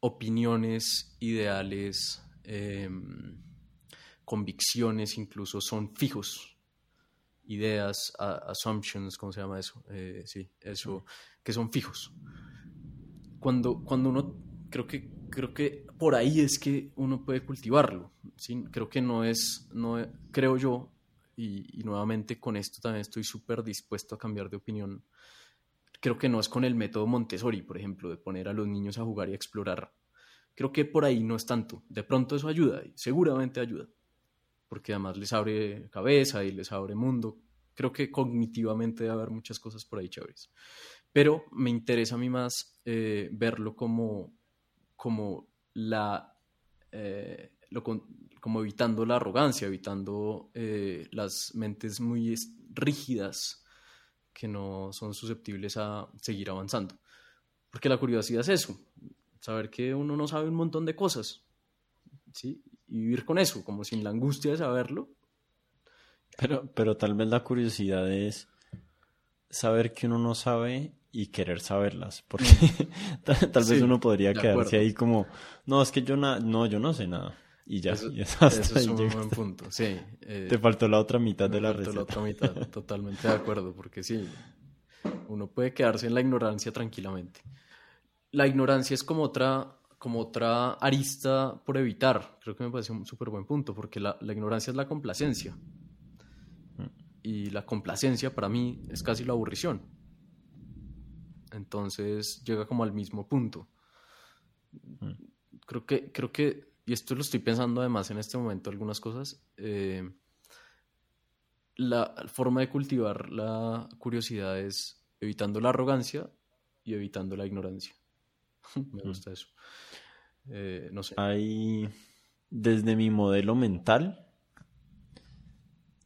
opiniones, ideales, em, convicciones incluso son fijos, ideas, assumptions, ¿cómo se llama eso? Eh, sí, eso, que son fijos. Cuando, cuando uno, creo que, creo que por ahí es que uno puede cultivarlo, ¿sí? Creo que no es, no, creo yo, y, y nuevamente con esto también estoy súper dispuesto a cambiar de opinión, creo que no es con el método Montessori, por ejemplo, de poner a los niños a jugar y a explorar. Creo que por ahí no es tanto. De pronto eso ayuda, y seguramente ayuda porque además les abre cabeza y les abre mundo. Creo que cognitivamente debe haber muchas cosas por ahí chéveres. Pero me interesa a mí más eh, verlo como, como la... Eh, como evitando la arrogancia, evitando eh, las mentes muy rígidas que no son susceptibles a seguir avanzando. Porque la curiosidad es eso, saber que uno no sabe un montón de cosas, ¿sí? y vivir con eso, como sin la angustia de saberlo. Pero, pero tal vez la curiosidad es saber que uno no sabe y querer saberlas, porque [laughs] tal, vez uno podría quedarse ahí como, no, es que yo no, yo no sé nada. Y ya, eso, [laughs] es un buen punto, sí. Eh, Te faltó la otra mitad de la receta. la otra mitad, [laughs] totalmente de acuerdo, porque sí, uno puede quedarse en la ignorancia tranquilamente. La ignorancia es como otra, como otra arista por evitar. Creo que me parece un súper buen punto, porque la, ignorancia es la complacencia. Y la complacencia para mí es casi la aburrición. Entonces llega como al mismo punto. Creo que, creo que, y esto lo estoy pensando además en este momento algunas cosas, eh, la forma de cultivar la curiosidad es evitando la arrogancia y evitando la ignorancia. [laughs] Me gusta eso. Eh, no sé. Hay, desde mi modelo mental,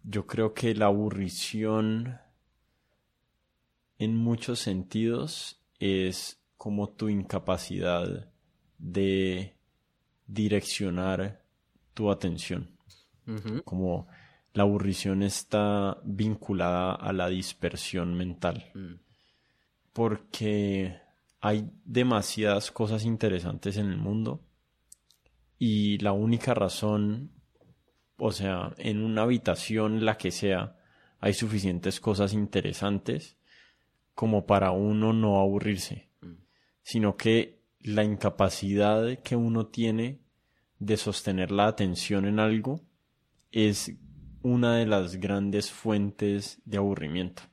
yo creo que la aburrición en muchos sentidos es como tu incapacidad de direccionar tu atención. Como la aburrición está vinculada a la dispersión mental. Mm. Porque hay demasiadas cosas interesantes en el mundo y la única razón, o sea, en una habitación, la que sea, hay suficientes cosas interesantes como para uno no aburrirse, mm. sino que la incapacidad que uno tiene de sostener la atención en algo es una de las grandes fuentes de aburrimiento.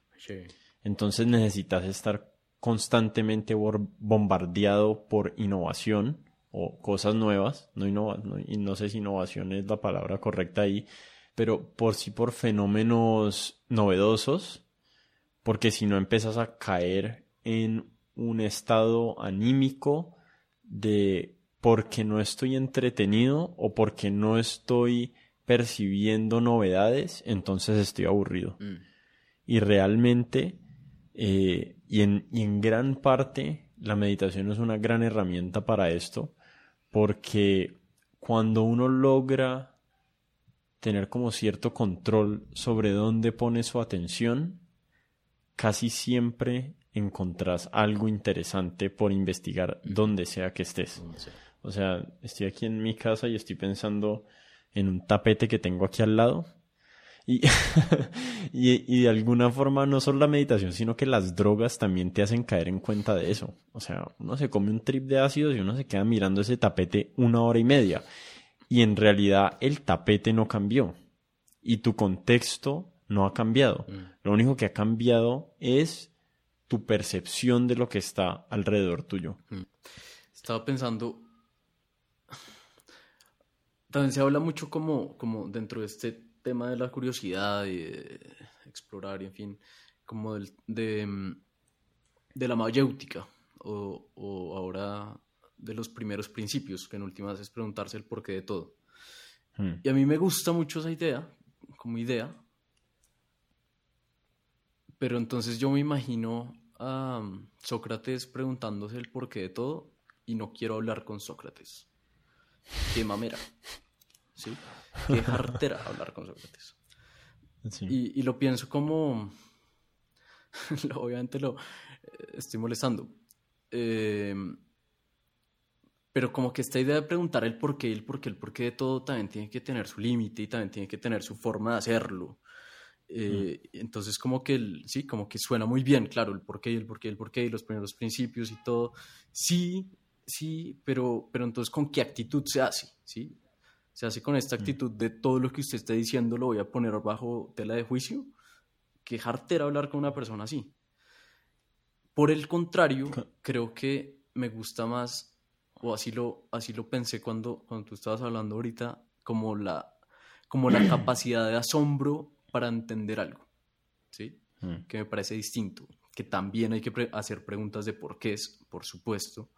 Entonces necesitas estar constantemente bombardeado por innovación o cosas nuevas, no, no, y no sé si innovación es la palabra correcta ahí, pero por sí por fenómenos novedosos, porque si no empiezas a caer en un estado anímico de porque no estoy entretenido o porque no estoy percibiendo novedades, entonces estoy aburrido. Mm. Y realmente eh, y, en, y en gran parte la meditación es una gran herramienta para esto, porque cuando uno logra tener como cierto control sobre dónde pone su atención, casi siempre encontrás algo interesante por investigar donde sea que estés. O sea, estoy aquí en mi casa y estoy pensando en un tapete que tengo aquí al lado [laughs] y, y, de alguna forma no solo la meditación, sino que las drogas también te hacen caer en cuenta de eso. O sea, uno se come un trip de ácidos y uno se queda mirando ese tapete una hora y media. y en realidad el tapete no cambió y tu contexto no ha cambiado. Mm. Lo único que ha cambiado es tu percepción de lo que está alrededor tuyo. Mm. Estaba pensando, [sighs] también se habla mucho como, como dentro de este tema de la curiosidad y de explorar y en fin, como de, mm, de la mayéutica o, o, ahora de los primeros principios, que en últimas es preguntarse el porqué de todo. Hmm. Y a mí me gusta mucho esa idea, como idea, pero entonces yo me imagino a mm, Sócrates preguntándose el porqué de todo y no quiero hablar con Sócrates. Qué mamera. ¿Sí? Qué jartera hablar con Sócrates. Y, y, lo pienso como... [laughs] Obviamente lo eh, estoy molestando. Eh, pero como que esta idea de preguntar el por qué, el por qué, el por qué de todo también tiene que tener su límite y también tiene que tener su forma de hacerlo. Eh, mm. Entonces como que, el, sí, como que suena muy bien, claro, el por qué, el por qué, el por qué, y los primeros principios y todo. Sí, sí, pero, pero entonces ¿con qué actitud se hace? ¿Sí? Se hace con esta mm. actitud de todo lo que usted esté diciendo lo voy a poner bajo tela de juicio. Qué jartera hablar con una persona así. Por el contrario, creo que me gusta más o así lo, así lo pensé cuando, cuando tú estabas hablando ahorita, como la, como la [clears throat] capacidad de asombro para entender algo, ¿sí? Mm. Que me parece distinto, que también hay que hacer preguntas de por qué es, por supuesto,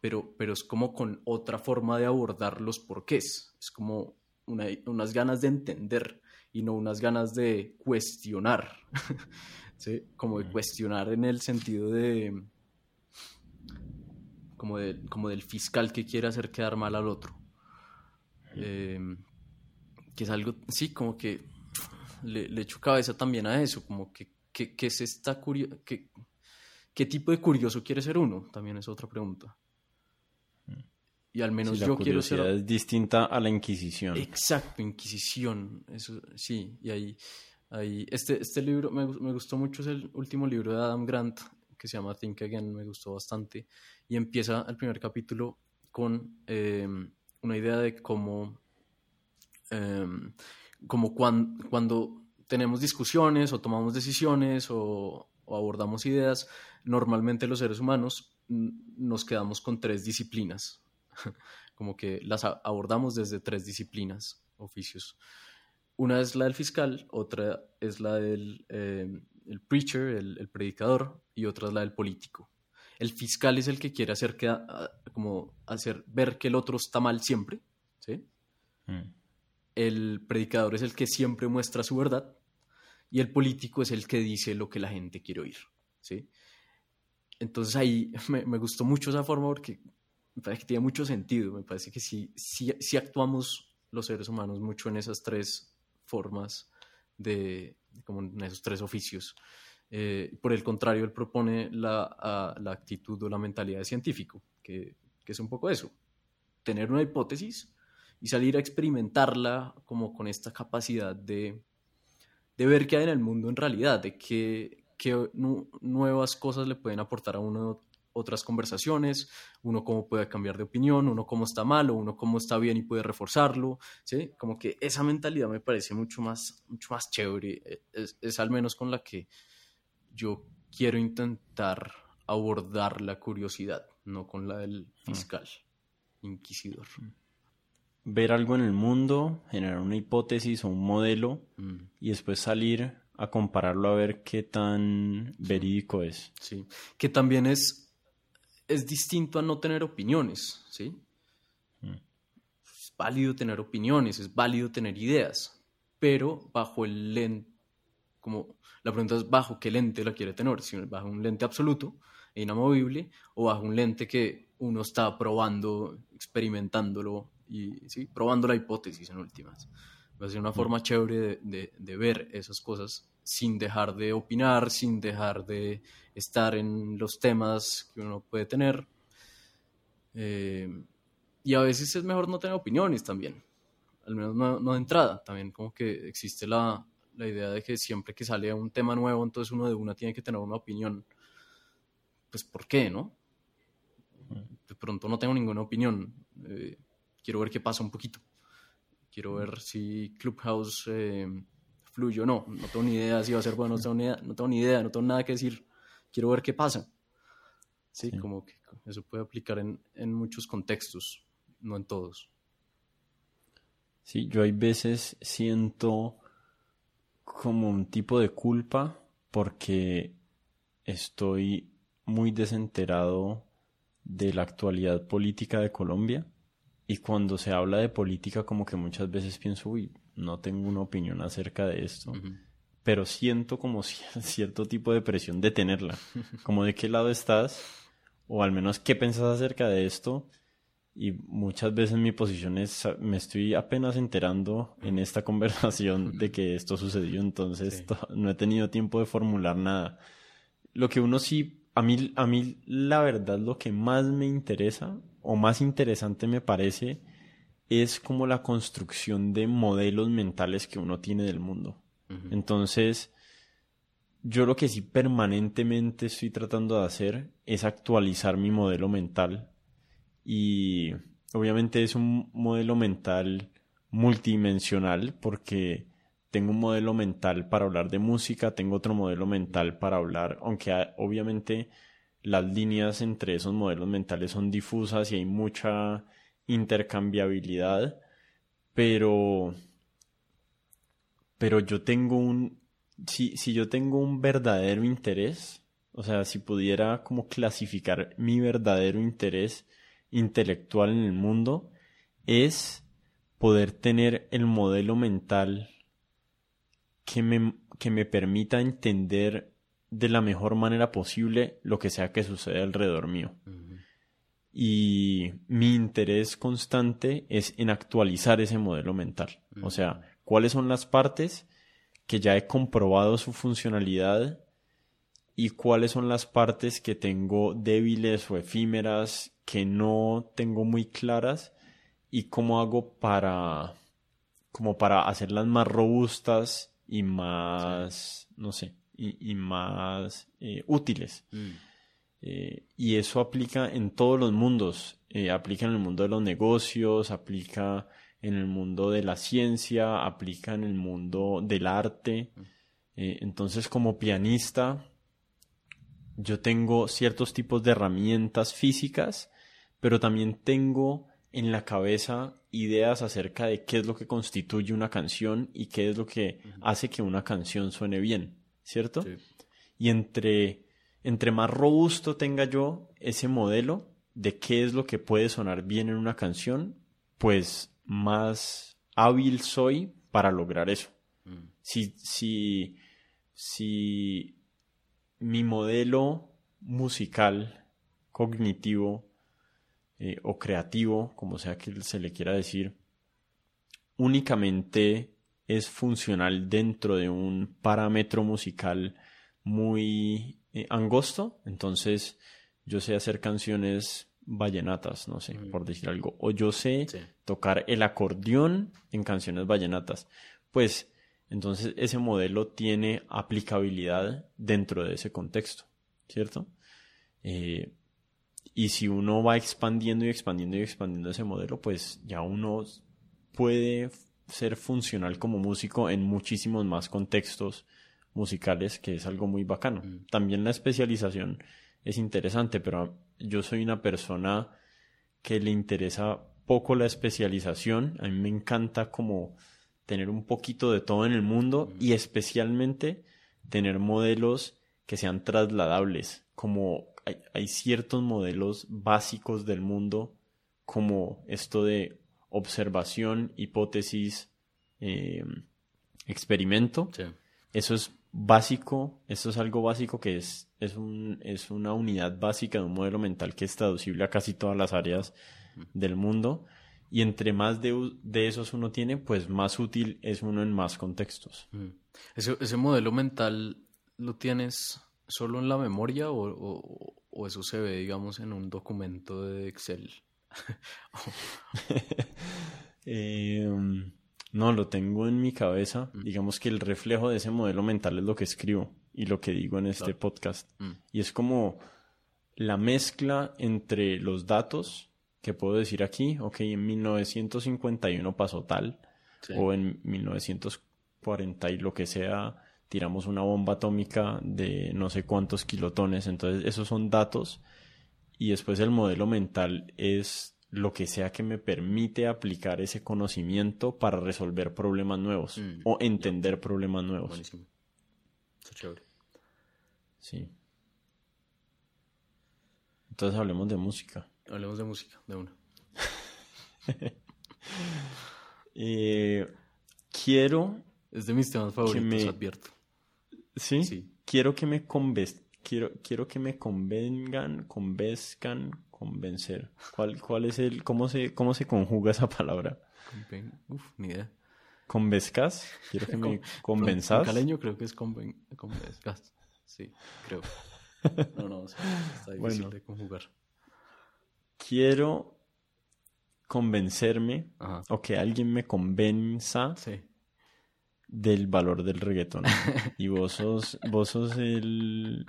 pero, pero es como con otra forma de abordar los porqués, es como unas ganas de entender y no unas ganas de cuestionar, [laughs] ¿sí? Como de cuestionar en el sentido de como, como del fiscal que quiere hacer quedar mal al otro. Em, que es algo, sí, como que le, le, echo cabeza también a eso, como que, que, que es esta que, ¿Qué tipo de curioso quiere ser uno? También es otra pregunta. Y al menos yo quiero ser... es distinta a la Inquisición. Exacto, Inquisición. Eso, sí, y ahí... ahí este, este libro me, me, gustó mucho, es el último libro de Adam Grant, que se llama Think Again, me gustó bastante y empieza el primer capítulo con em, una idea de cómo, em, como cuando tenemos discusiones o tomamos decisiones o, abordamos ideas, normalmente los seres humanos nos quedamos con tres disciplinas, [laughs] como que las abordamos desde tres disciplinas, oficios. Una es la del fiscal, otra es la del em, el preacher, el, predicador, y otra es la del político. El fiscal es el que quiere hacer, que, ah, como hacer ver que el otro está mal siempre, ¿sí? Mm. El predicador es el que siempre muestra su verdad y el político es el que dice lo que la gente quiere oír, ¿sí? Entonces ahí [laughs] me, gustó mucho esa forma porque me parece que tiene mucho sentido, me parece que sí, sí, actuamos los seres humanos mucho en esas tres formas de, como en esos tres oficios. Eh, por el contrario, él propone la, la, actitud o la mentalidad de científico, que, que, es un poco eso, tener una hipótesis y salir a experimentarla como con esta capacidad de, de ver qué hay en el mundo en realidad, de qué, qué nuevas cosas le pueden aportar a uno otras conversaciones, uno cómo puede cambiar de opinión, uno cómo está mal o uno cómo está bien y puede reforzarlo, ¿sí? Como que esa mentalidad me parece mucho más, mucho más chévere, e, es, es al menos con la que yo quiero intentar abordar la curiosidad, no con la del mm. fiscal, inquisidor. Mm. Ver algo en el mundo, generar una hipótesis o un modelo mm. y después salir a compararlo a ver qué tan verídico es. Sí, que también es, es distinto a no tener opiniones, ¿sí? Es válido tener opiniones, es válido tener ideas, pero bajo el lente, como la pregunta es bajo qué lente la quiere tener, si bajo un lente absoluto e inamovible o bajo un lente que uno está probando, experimentándolo y ¿sí? probando la hipótesis en últimas. Va a ser una forma chévere de, de, ver esas cosas sin dejar de opinar, sin dejar de estar en los temas que uno puede tener. Eh, y a veces es mejor no tener opiniones también, al menos no, no de entrada, también como que existe la, la idea de que siempre que sale un tema nuevo, entonces uno de una tiene que tener una opinión. Pues, ¿por qué, no? De pronto no tengo ninguna opinión. Eh, quiero ver qué pasa un poquito. quiero ver si Clubhouse eh, no, no tengo ni idea si va a ser bueno, no tengo ni idea, no tengo, ni idea, no tengo nada que decir, quiero ver qué pasa. Sí, como que eso puede aplicar en, en muchos contextos, no en todos. Sí, yo hay veces siento como un tipo de culpa porque estoy muy desenterado de la actualidad política de Colombia y cuando se habla de política como que muchas veces pienso, uy, no tengo una opinión acerca de esto, pero siento como [laughs] cierto tipo de presión de tenerla, [laughs] como de qué lado estás o al menos qué pensás acerca de esto y muchas veces mi posición es, me estoy apenas enterando en esta conversación de que [laughs] esto sucedió, entonces no he tenido tiempo de formular nada. Lo que uno sí, a mí, a mí la verdad lo que más me interesa o más interesante me parece es como la construcción de modelos mentales que uno tiene del mundo. Entonces, yo lo que sí permanentemente estoy tratando de hacer es actualizar mi modelo mental y obviamente es un modelo mental multidimensional porque tengo un modelo mental para hablar de música, tengo otro modelo mental para hablar, aunque obviamente las líneas entre esos modelos mentales son difusas y hay mucha intercambiabilidad, pero pero yo tengo un si, si yo tengo un verdadero interés, o sea, si pudiera como clasificar mi verdadero interés intelectual en el mundo es poder tener el modelo mental que me, que me permita entender de la mejor manera posible lo que sea que suceda alrededor mío. Y mi interés constante es en actualizar ese modelo mental. O sea, cuáles son las partes que ya he comprobado su funcionalidad y cuáles son las partes que tengo débiles o efímeras que no tengo muy claras y cómo hago para como para hacerlas más robustas y más no sé y, más eh, útiles mm. Eh, y eso aplica en todos los mundos eh, aplica en el mundo de los negocios aplica en el mundo de la ciencia aplica en el mundo del arte mm. entonces como pianista yo tengo ciertos tipos de herramientas físicas pero también tengo en la cabeza ideas acerca de qué es lo que constituye una canción y qué es lo que hace que una canción suene bien, ¿cierto? Y entre, entre más robusto tenga yo ese modelo de qué es lo que puede sonar bien en una canción, pues más hábil soy para lograr eso. Mm. Si, si, si mi modelo musical, cognitivo, eh, o creativo, como sea que se le quiera decir, únicamente es funcional dentro de un parámetro musical muy eh, angosto, entonces yo sé hacer canciones vallenatas, no sé, mm. por decir algo, o yo sé tocar el acordeón en canciones vallenatas, pues entonces ese modelo tiene aplicabilidad dentro de ese contexto, ¿cierto? Eh, y si uno va expandiendo y expandiendo y expandiendo ese modelo, pues ya uno puede ser funcional como músico en muchísimos más contextos musicales, que es algo muy bacano. Mm. También la especialización es interesante, pero yo soy una persona que le interesa poco la especialización. A mí me encanta como tener un poquito de todo en el mundo mm. y especialmente tener modelos que sean trasladables, como hay, ciertos modelos básicos del mundo, como esto de observación, hipótesis, eh, experimento. Eso es básico, esto es algo básico que es, es, un, es una unidad básica de un modelo mental que es traducible a casi todas las áreas del mundo. Y entre más de, de, esos uno tiene, pues más útil es uno en más contextos. Ese, ese modelo mental lo tienes solo en la memoria o, o eso se ve, digamos, en un documento de Excel? [laughs] [laughs] Em, no, lo tengo en mi cabeza. Mm. Digamos que el reflejo de ese modelo mental es lo que escribo y lo que digo en este podcast. Mm. Y es como la mezcla entre los datos que puedo decir aquí, ok, en 1951 pasó tal, o en 1940 y lo que sea, tiramos una bomba atómica de no sé cuántos kilotones. Entonces, esos son datos. Y después el modelo mental es lo que sea que me permite aplicar ese conocimiento para resolver problemas nuevos mm, o entender problemas nuevos. Buenísimo. chévere. Sí. Entonces hablemos de música. Hablemos de música, de una. [laughs] Eh, quiero. Es de mis temas favoritos, me... advierto. ¿Sí? Quiero que me quiero, quiero que me convengan, convenzcan, convencer. ¿Cuál, cuál es el, cómo se, cómo se conjuga esa palabra? Uf, ni idea. ¿Convenzcas? Quiero que me convenzas. En caleño creo que es conven, convenzcas. Sí, creo. No, no, está difícil de conjugar. Quiero convencerme o que alguien me convenza sí del valor del reggaetón. y vos sos, vos sos el...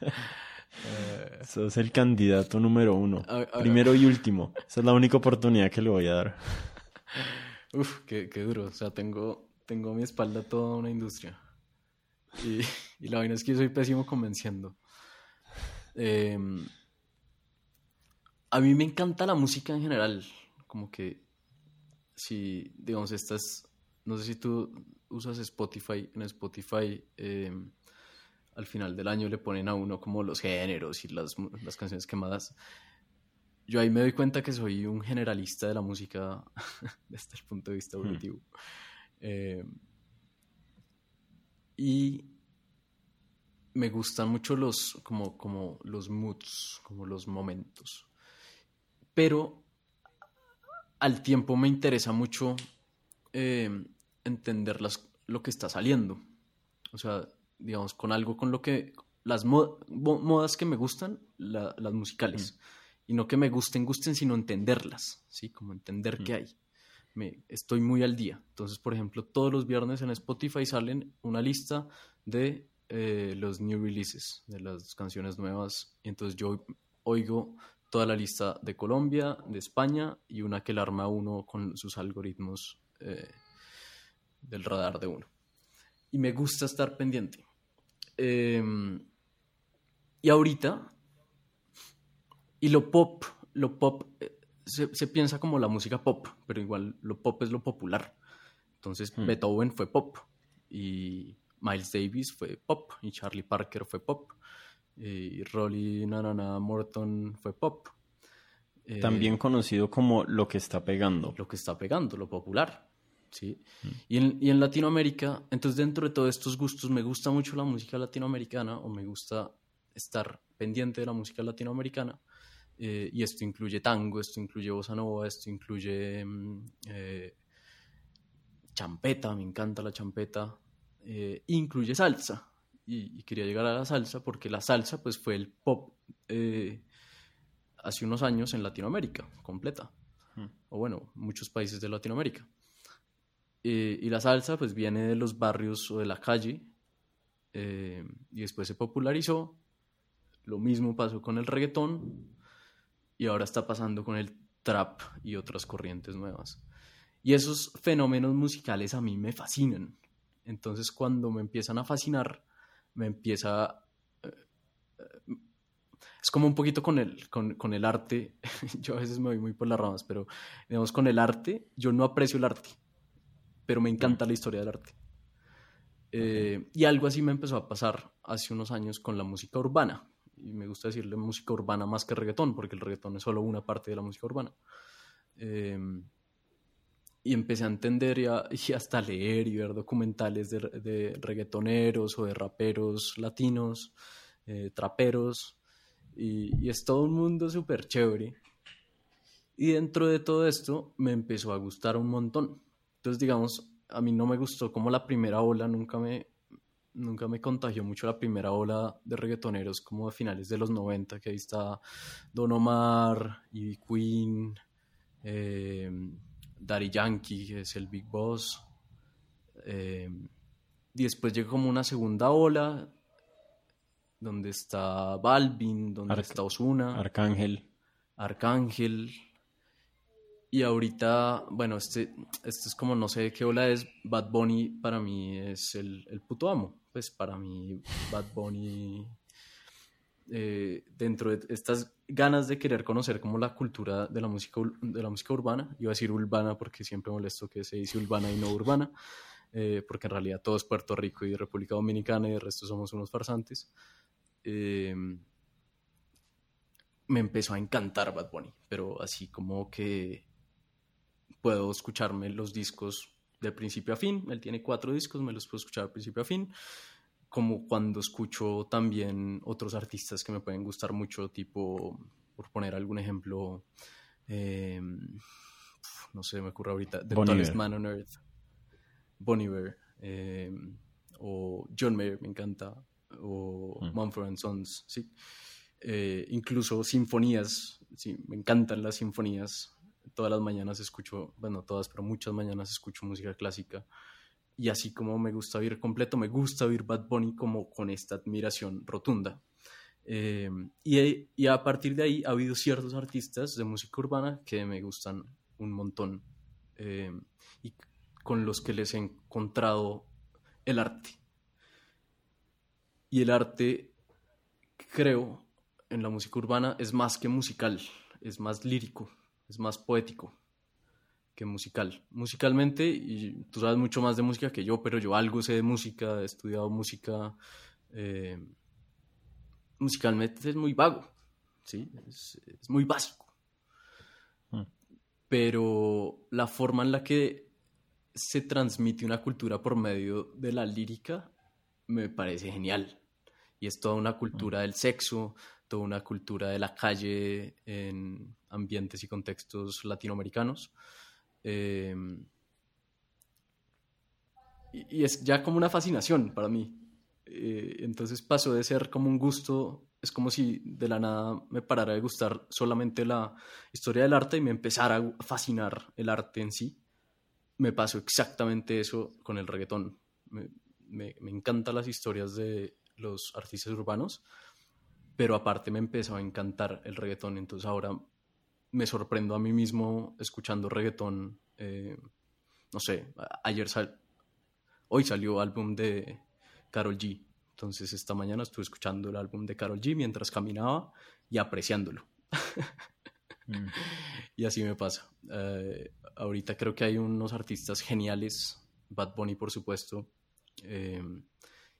[laughs] Eh. sos el candidato número uno. Primero y último. Esa es la única oportunidad que le voy a dar. [laughs] Uf, qué, duro. O sea, tengo, tengo a mi espalda toda una industria. [laughs] Y, la vaina es que yo soy pésimo convenciendo. Em, a mí me encanta la música en general. Como que si, digamos, estas... No sé si tú usas Spotify, en Spotify eh, al final del año le ponen a uno como los géneros y las, las canciones quemadas. Yo ahí me doy cuenta que soy un generalista de la música [laughs] desde el punto de vista hmm. evolutivo. Eh, y me gustan mucho los, como, como los moods, como los momentos. Pero al tiempo me interesa mucho eh, entender las, lo que está saliendo. O sea, digamos, con algo con lo que... Las modas que me gustan, las musicales. Y no que me gusten, gusten, sino entenderlas, ¿sí? Como entender qué hay. Me, estoy muy al día. Entonces, por ejemplo, todos los viernes en Spotify salen una lista de eh, los new releases, de las canciones nuevas. Y entonces yo oigo toda la lista de Colombia, de España y una que la arma uno con sus algoritmos eh, del radar de uno. Y me gusta estar pendiente. Em, y ahorita, y lo pop, lo pop eh, se, piensa como la música pop, pero igual lo pop es lo popular. Entonces hmm. Beethoven fue pop y Miles Davis fue pop y Charlie Parker fue pop y Rolly Nanana Morton fue pop. También eh, conocido como lo que está pegando. Lo que está pegando, lo popular. ¿Sí? Y, en, y en Latinoamérica, entonces dentro de todos estos gustos me gusta mucho la música latinoamericana o me gusta estar pendiente de la música latinoamericana. Eh, y esto incluye tango, esto incluye bossa nova, esto incluye mm, eh, champeta, me encanta la champeta, eh, incluye salsa. Y, y, quería llegar a la salsa porque la salsa pues fue el pop hace unos años en Latinoamérica, completa. Hmm. O bueno, muchos países de Latinoamérica. Eh, y la salsa pues viene de los barrios o de la calle eh, y después se popularizó. Lo mismo pasó con el reggaetón y ahora está pasando con el trap y otras corrientes nuevas. Y esos fenómenos musicales a mí me fascinan. Entonces cuando me empiezan a fascinar, me empieza... Eh, es como un poquito con el, con, con el arte. [laughs] yo a veces me voy muy por las ramas, pero digamos con el arte, yo no aprecio el arte pero me encanta la historia del arte. Eh, y algo así me empezó a pasar hace unos años con la música urbana. Y me gusta decirle música urbana más que reggaetón, porque el reggaetón es solo una parte de la música urbana. Eh, y empecé a entender [laughs] y, hasta leer y ver documentales de, reggaetoneros o de raperos latinos, eh, traperos. Y, y, es todo un mundo súper chévere. Y dentro de todo esto me empezó a gustar un montón. Entonces, digamos, a mí no me gustó como la primera ola, nunca me, nunca me contagió mucho la primera ola de reggaetoneros como de finales de los 90, que ahí está Don Omar, y Queen, eh, Daddy Yankee, que es el Big Boss. Eh, y después llegó como una segunda ola, donde está Balvin, donde está Osuna. Arcángel. Arcángel. Y ahorita, bueno, este, este es como, no sé qué ola es, Bad Bunny para mí es el, el puto amo. Pues para mí Bad Bunny, eh, dentro de estas ganas de querer conocer como la cultura de la música, de la música urbana, iba a decir urbana porque siempre molesto que se dice urbana y no urbana, eh, porque en realidad todo es Puerto Rico y República Dominicana y el resto somos unos farsantes. Eh, me empezó a encantar Bad Bunny, pero así como que puedo escucharme los discos de principio a fin. Él tiene cuatro discos, me los puedo escuchar de principio a fin. Como cuando escucho también otros artistas que me pueden gustar mucho, tipo, por poner algún ejemplo, eh, no sé, me ocurre ahorita, The Tallest Man on Earth, Bonnie eh, o John Mayer, me encanta, o mm. Mumford Sons, sí. Eh, incluso sinfonías, sí, me encantan las sinfonías, todas las mañanas escucho, bueno, todas, pero muchas mañanas escucho música clásica. Y así como me gusta oír completo, me gusta oír Bad Bunny como con esta admiración rotunda. Eh, y, y, a partir de ahí ha habido ciertos artistas de música urbana que me gustan un montón eh, y con los que les he encontrado el arte. Y el arte, creo, en la música urbana es más que musical, es más lírico es más poético que musical. Musicalmente, y tú sabes mucho más de música que yo, pero yo algo sé de música, he estudiado música. Eh, musicalmente es muy vago, ¿sí? es, muy básico. Mm. Pero la forma en la que se transmite una cultura por medio de la lírica me parece genial. Y es toda una cultura mm. del sexo, toda una cultura de la calle en ambientes y contextos latinoamericanos. Em, y, es ya como una fascinación para mí. Eh, entonces pasó de ser como un gusto, es como si de la nada me parara de gustar solamente la historia del arte y me empezara a fascinar el arte en sí. Me pasó exactamente eso con el reggaetón. Me, me, me encantan las historias de los artistas urbanos, pero aparte me empezó a encantar el reggaetón, entonces ahora me sorprendo a mí mismo escuchando reggaetón. Eh, no sé, ayer sal hoy salió álbum de Carol G. Entonces esta mañana estuve escuchando el álbum de Carol G mientras caminaba y apreciándolo. Mm. [laughs] Y así me pasa. Eh, ahorita creo que hay unos artistas geniales, Bad Bunny por supuesto, eh,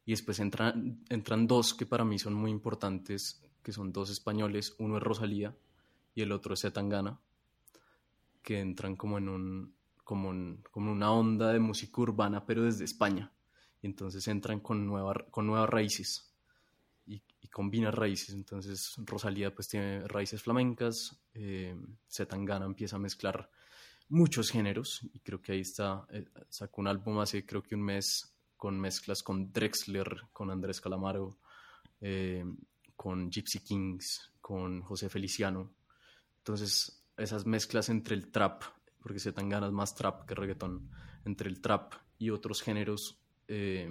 y después entran, entran dos que para mí son muy importantes, que son dos españoles, uno es Rosalía y el otro es Zetangana, que entran como en un como, como una onda de música urbana, pero desde España. Y entonces entran con, nueva, con nuevas raíces y, y combinan raíces. Entonces Rosalía pues tiene raíces flamencas, eh, Zetangana empieza a mezclar muchos géneros y creo que ahí está, eh, sacó un álbum hace creo que un mes con mezclas con Drexler, con Andrés Calamaro, eh, con Gypsy Kings, con José Feliciano. Entonces, esas mezclas entre el trap, porque se tan ganas más trap que reggaetón, entre el trap y otros géneros, eh,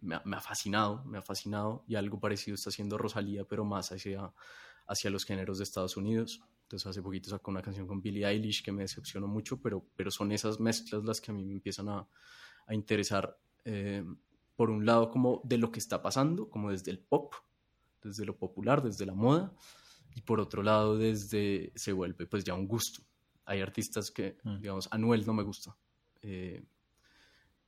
me, ha, fascinado, me ha fascinado y algo parecido está haciendo Rosalía, pero más hacia, hacia los géneros de Estados Unidos. Entonces hace poquito sacó una canción con Billie Eilish que me decepcionó mucho, pero, pero son esas mezclas las que a mí me empiezan a, a interesar, eh, por un lado como de lo que está pasando, como desde el pop, desde lo popular, desde la moda, y por otro lado desde se vuelve pues ya un gusto. Hay artistas que, mm. digamos, Anuel no me gusta, eh,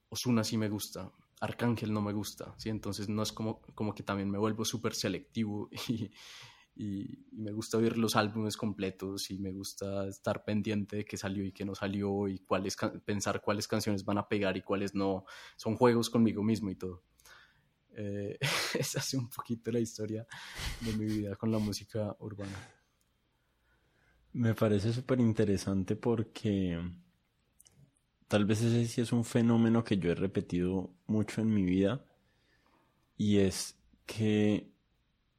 Osuna sí me gusta, Arcángel no me gusta, ¿sí? Entonces no es como, como que también me vuelvo súper selectivo [laughs] y, y, me gusta oír los álbumes completos y me gusta estar pendiente de qué salió y qué no salió y cuáles pensar cuáles canciones van a pegar y cuáles no. Son juegos conmigo mismo y todo. Eh, [laughs] esa es un poquito la historia de mi vida con la música urbana. Me parece súper interesante porque tal vez ese sí es un fenómeno que yo he repetido mucho en mi vida y es que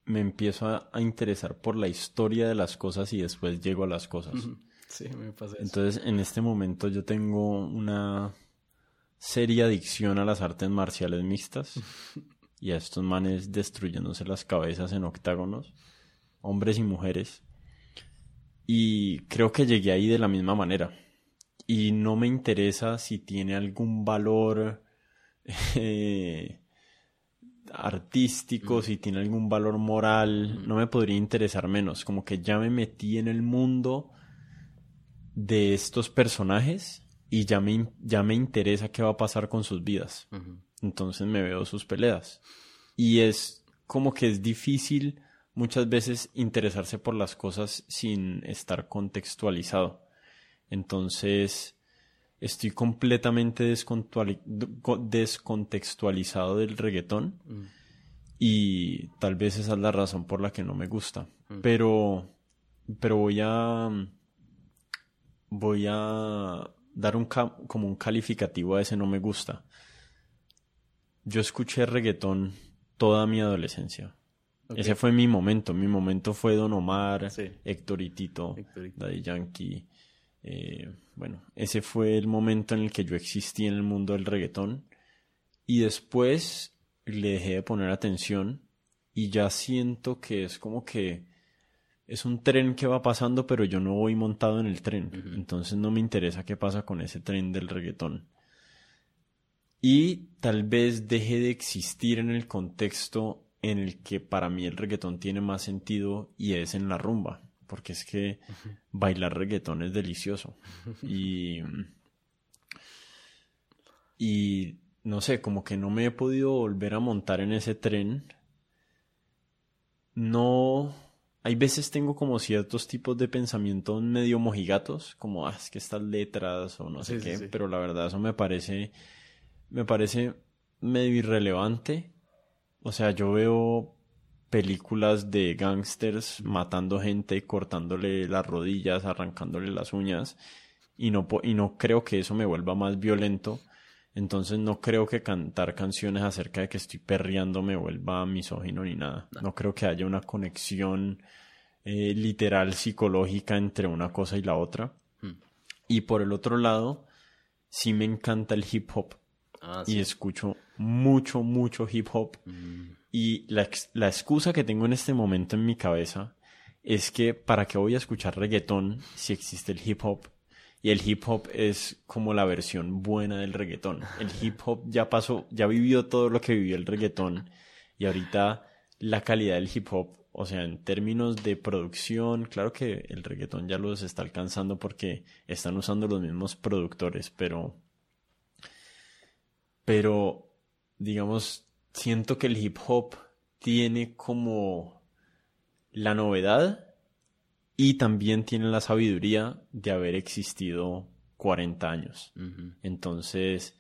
me empiezo a, interesar por la historia de las cosas y después llego a las cosas. Sí, me pasa eso. Entonces, en este momento yo tengo una seria adicción a las artes marciales mixtas [laughs] y a estos manes destruyéndose las cabezas en octágonos, hombres y mujeres. Y creo que llegué ahí de la misma manera. Y no me interesa si tiene algún valor [laughs] eh, artístico, si tiene algún valor moral. No me podría interesar menos. Como que ya me metí en el mundo de estos personajes y ya me, ya me interesa qué va a pasar con sus vidas. Entonces me veo sus peleas. Y es como que es difícil muchas veces interesarse por las cosas sin estar contextualizado. Entonces, estoy completamente descontextualizado del reggaetón mm. y tal vez esa es la razón por la que no me gusta. Mm. Pero, pero voy a, voy a dar un como un calificativo a ese no me gusta. Yo escuché reggaetón toda mi adolescencia. Ese fue mi momento. Mi momento fue Don Omar, Héctor y Tito, Daddy Yankee. Eh, bueno, ese fue el momento en el que yo existí en el mundo del reggaetón. Y después le dejé de poner atención y ya siento que es como que es un tren que va pasando, pero yo no voy montado en el tren. Entonces no me interesa qué pasa con ese tren del reggaetón. Y tal vez deje de existir en el contexto en el que para mí el reggaetón tiene más sentido y es en la rumba, porque es que bailar reggaetón es delicioso. [laughs] Y, y no sé, como que no me he podido volver a montar en ese tren. No, hay veces tengo como ciertos tipos de pensamientos medio mojigatos, como, ah, es que estas letras o no sé qué, pero la verdad eso me parece, me parece medio irrelevante o sea, yo veo películas de gangsters matando gente, cortándole las rodillas, arrancándole las uñas, y no, y no creo que eso me vuelva más violento. Entonces no creo que cantar canciones acerca de que estoy perreando me vuelva misógino ni nada. No, creo que haya una conexión eh, literal psicológica entre una cosa y la otra. Hmm. Y por el otro lado, sí me encanta el hip hop. Ah, y escucho mucho, mucho hip hop. Mm. Y la, la, excusa que tengo en este momento en mi cabeza es que para qué voy a escuchar reggaetón si existe el hip hop. Y el hip hop es como la versión buena del reggaetón. El hip hop ya pasó, ya vivió todo lo que vivió el reggaetón. Y ahorita la calidad del hip hop, o sea, en términos de producción, claro que el reggaetón ya los está alcanzando porque están usando los mismos productores, pero pero digamos, siento que el hip hop tiene como la novedad y también tiene la sabiduría de haber existido 40 años. Entonces,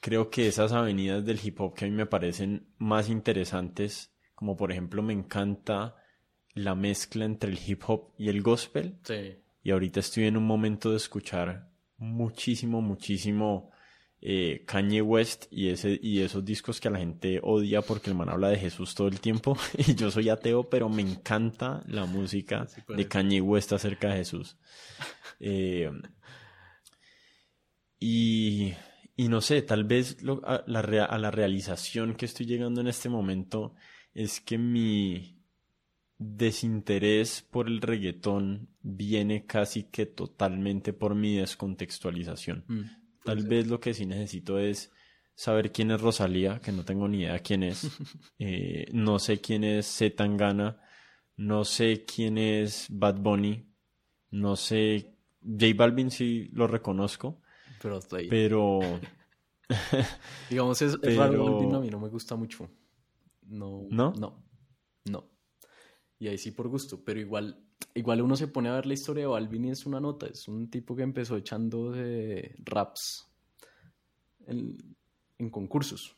creo que esas avenidas del hip hop que a mí me parecen más interesantes, como por ejemplo me encanta la mezcla entre el hip hop y el gospel. Y ahorita estoy en un momento de escuchar muchísimo, muchísimo eh, Kanye West y, ese, y esos discos que a la gente odia porque el man habla de Jesús todo el tiempo. [laughs] y yo soy ateo, pero me encanta la música de Kanye West acerca de Jesús. [laughs] Eh, y, y, no sé, tal vez a, la, a la realización que estoy llegando en este momento es que mi desinterés por el reggaetón viene casi que totalmente por mi descontextualización. Mm. Tal vez lo que sí necesito es saber quién es Rosalía, que no tengo ni idea quién es. [laughs] Eh, no sé quién es Zetangana. No sé quién es Bad Bunny. No sé. J Balvin sí lo reconozco. Pero. Pero. [laughs] Digamos, es, raro Balvin a mí no me gusta mucho. No. ¿No? No. No. Y ahí sí por gusto. Pero igual igual uno se pone a ver la historia de Balvin y es una nota. Es un tipo que empezó echando de raps en, concursos.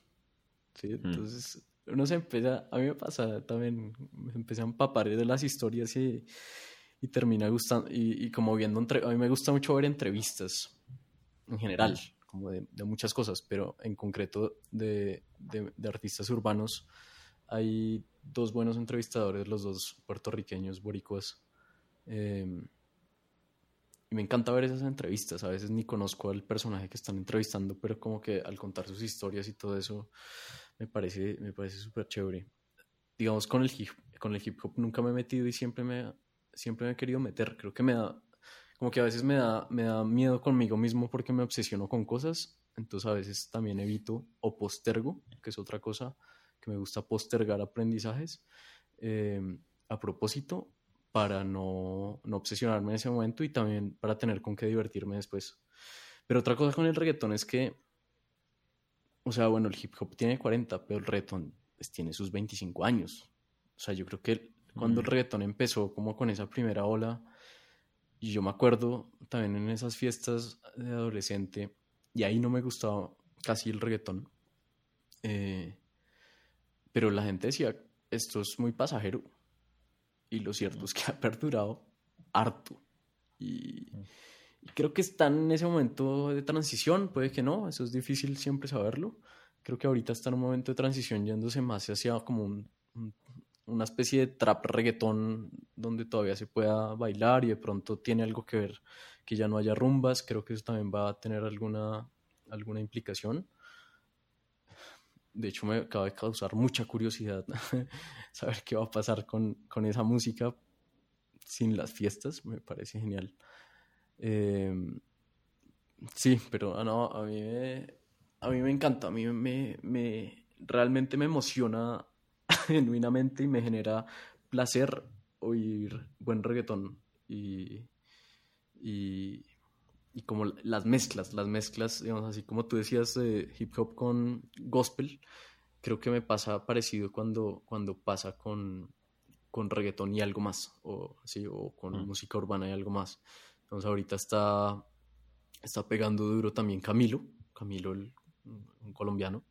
¿sí? Mm. Entonces, uno se empieza, a mí me pasa también, me empecé a empapar de las historias y, y termina gustando, y, como viendo, a mí me gusta mucho ver entrevistas en general, como de, muchas cosas, pero en concreto de, de artistas urbanos hay dos buenos entrevistadores, los dos puertorriqueños, boricuas, Em, y me encanta ver esas entrevistas. A veces ni conozco al personaje que están entrevistando, pero como que al contar sus historias y todo eso, me parece me parece súper chévere. Digamos, con el, hip, con el hip hop nunca me he metido y siempre me, siempre me he querido meter. Creo que me da, como que a veces me da, me da miedo conmigo mismo porque me obsesiono con cosas. Entonces a veces también evito o postergo, que es otra cosa que me gusta postergar aprendizajes em, a propósito para no, no obsesionarme en ese momento y también para tener con qué divertirme después. Pero otra cosa con el reggaetón es que, o sea, bueno, el hip hop tiene 40, pero el reggaetón pues, tiene sus 25 años. O sea, yo creo que cuando el mm. reggaetón empezó como con esa primera ola, y yo me acuerdo también en esas fiestas de adolescente, y ahí no me gustaba casi el reggaetón, eh, pero la gente decía, esto es muy pasajero, y lo cierto es que [laughs] ha perdurado harto. Y, y creo que está en ese momento de transición, puede que no, eso es difícil siempre saberlo, creo que ahorita está en un momento de transición yéndose más hacia como una especie de trap reggaetón donde todavía se pueda bailar y de pronto tiene algo que ver que ya no haya rumbas, creo que eso también va a tener alguna, alguna implicación. De hecho, me acaba de causar mucha curiosidad [laughs] saber qué va a pasar con, con, esa música sin las fiestas, me parece genial. Eh, sí, pero ah, no, a mí me, a mí me encanta, a mí me, me realmente me emociona [laughs] genuinamente y me genera placer oír buen reggaetón y, y, como las mezclas, las mezclas, digamos así como tú decías, hip hop con gospel, creo que me pasa parecido cuando, cuando pasa con, con reggaetón y algo más, o, así, o con mm. música urbana y algo más. Entonces ahorita está, está pegando duro también Camilo, Camilo el un colombiano.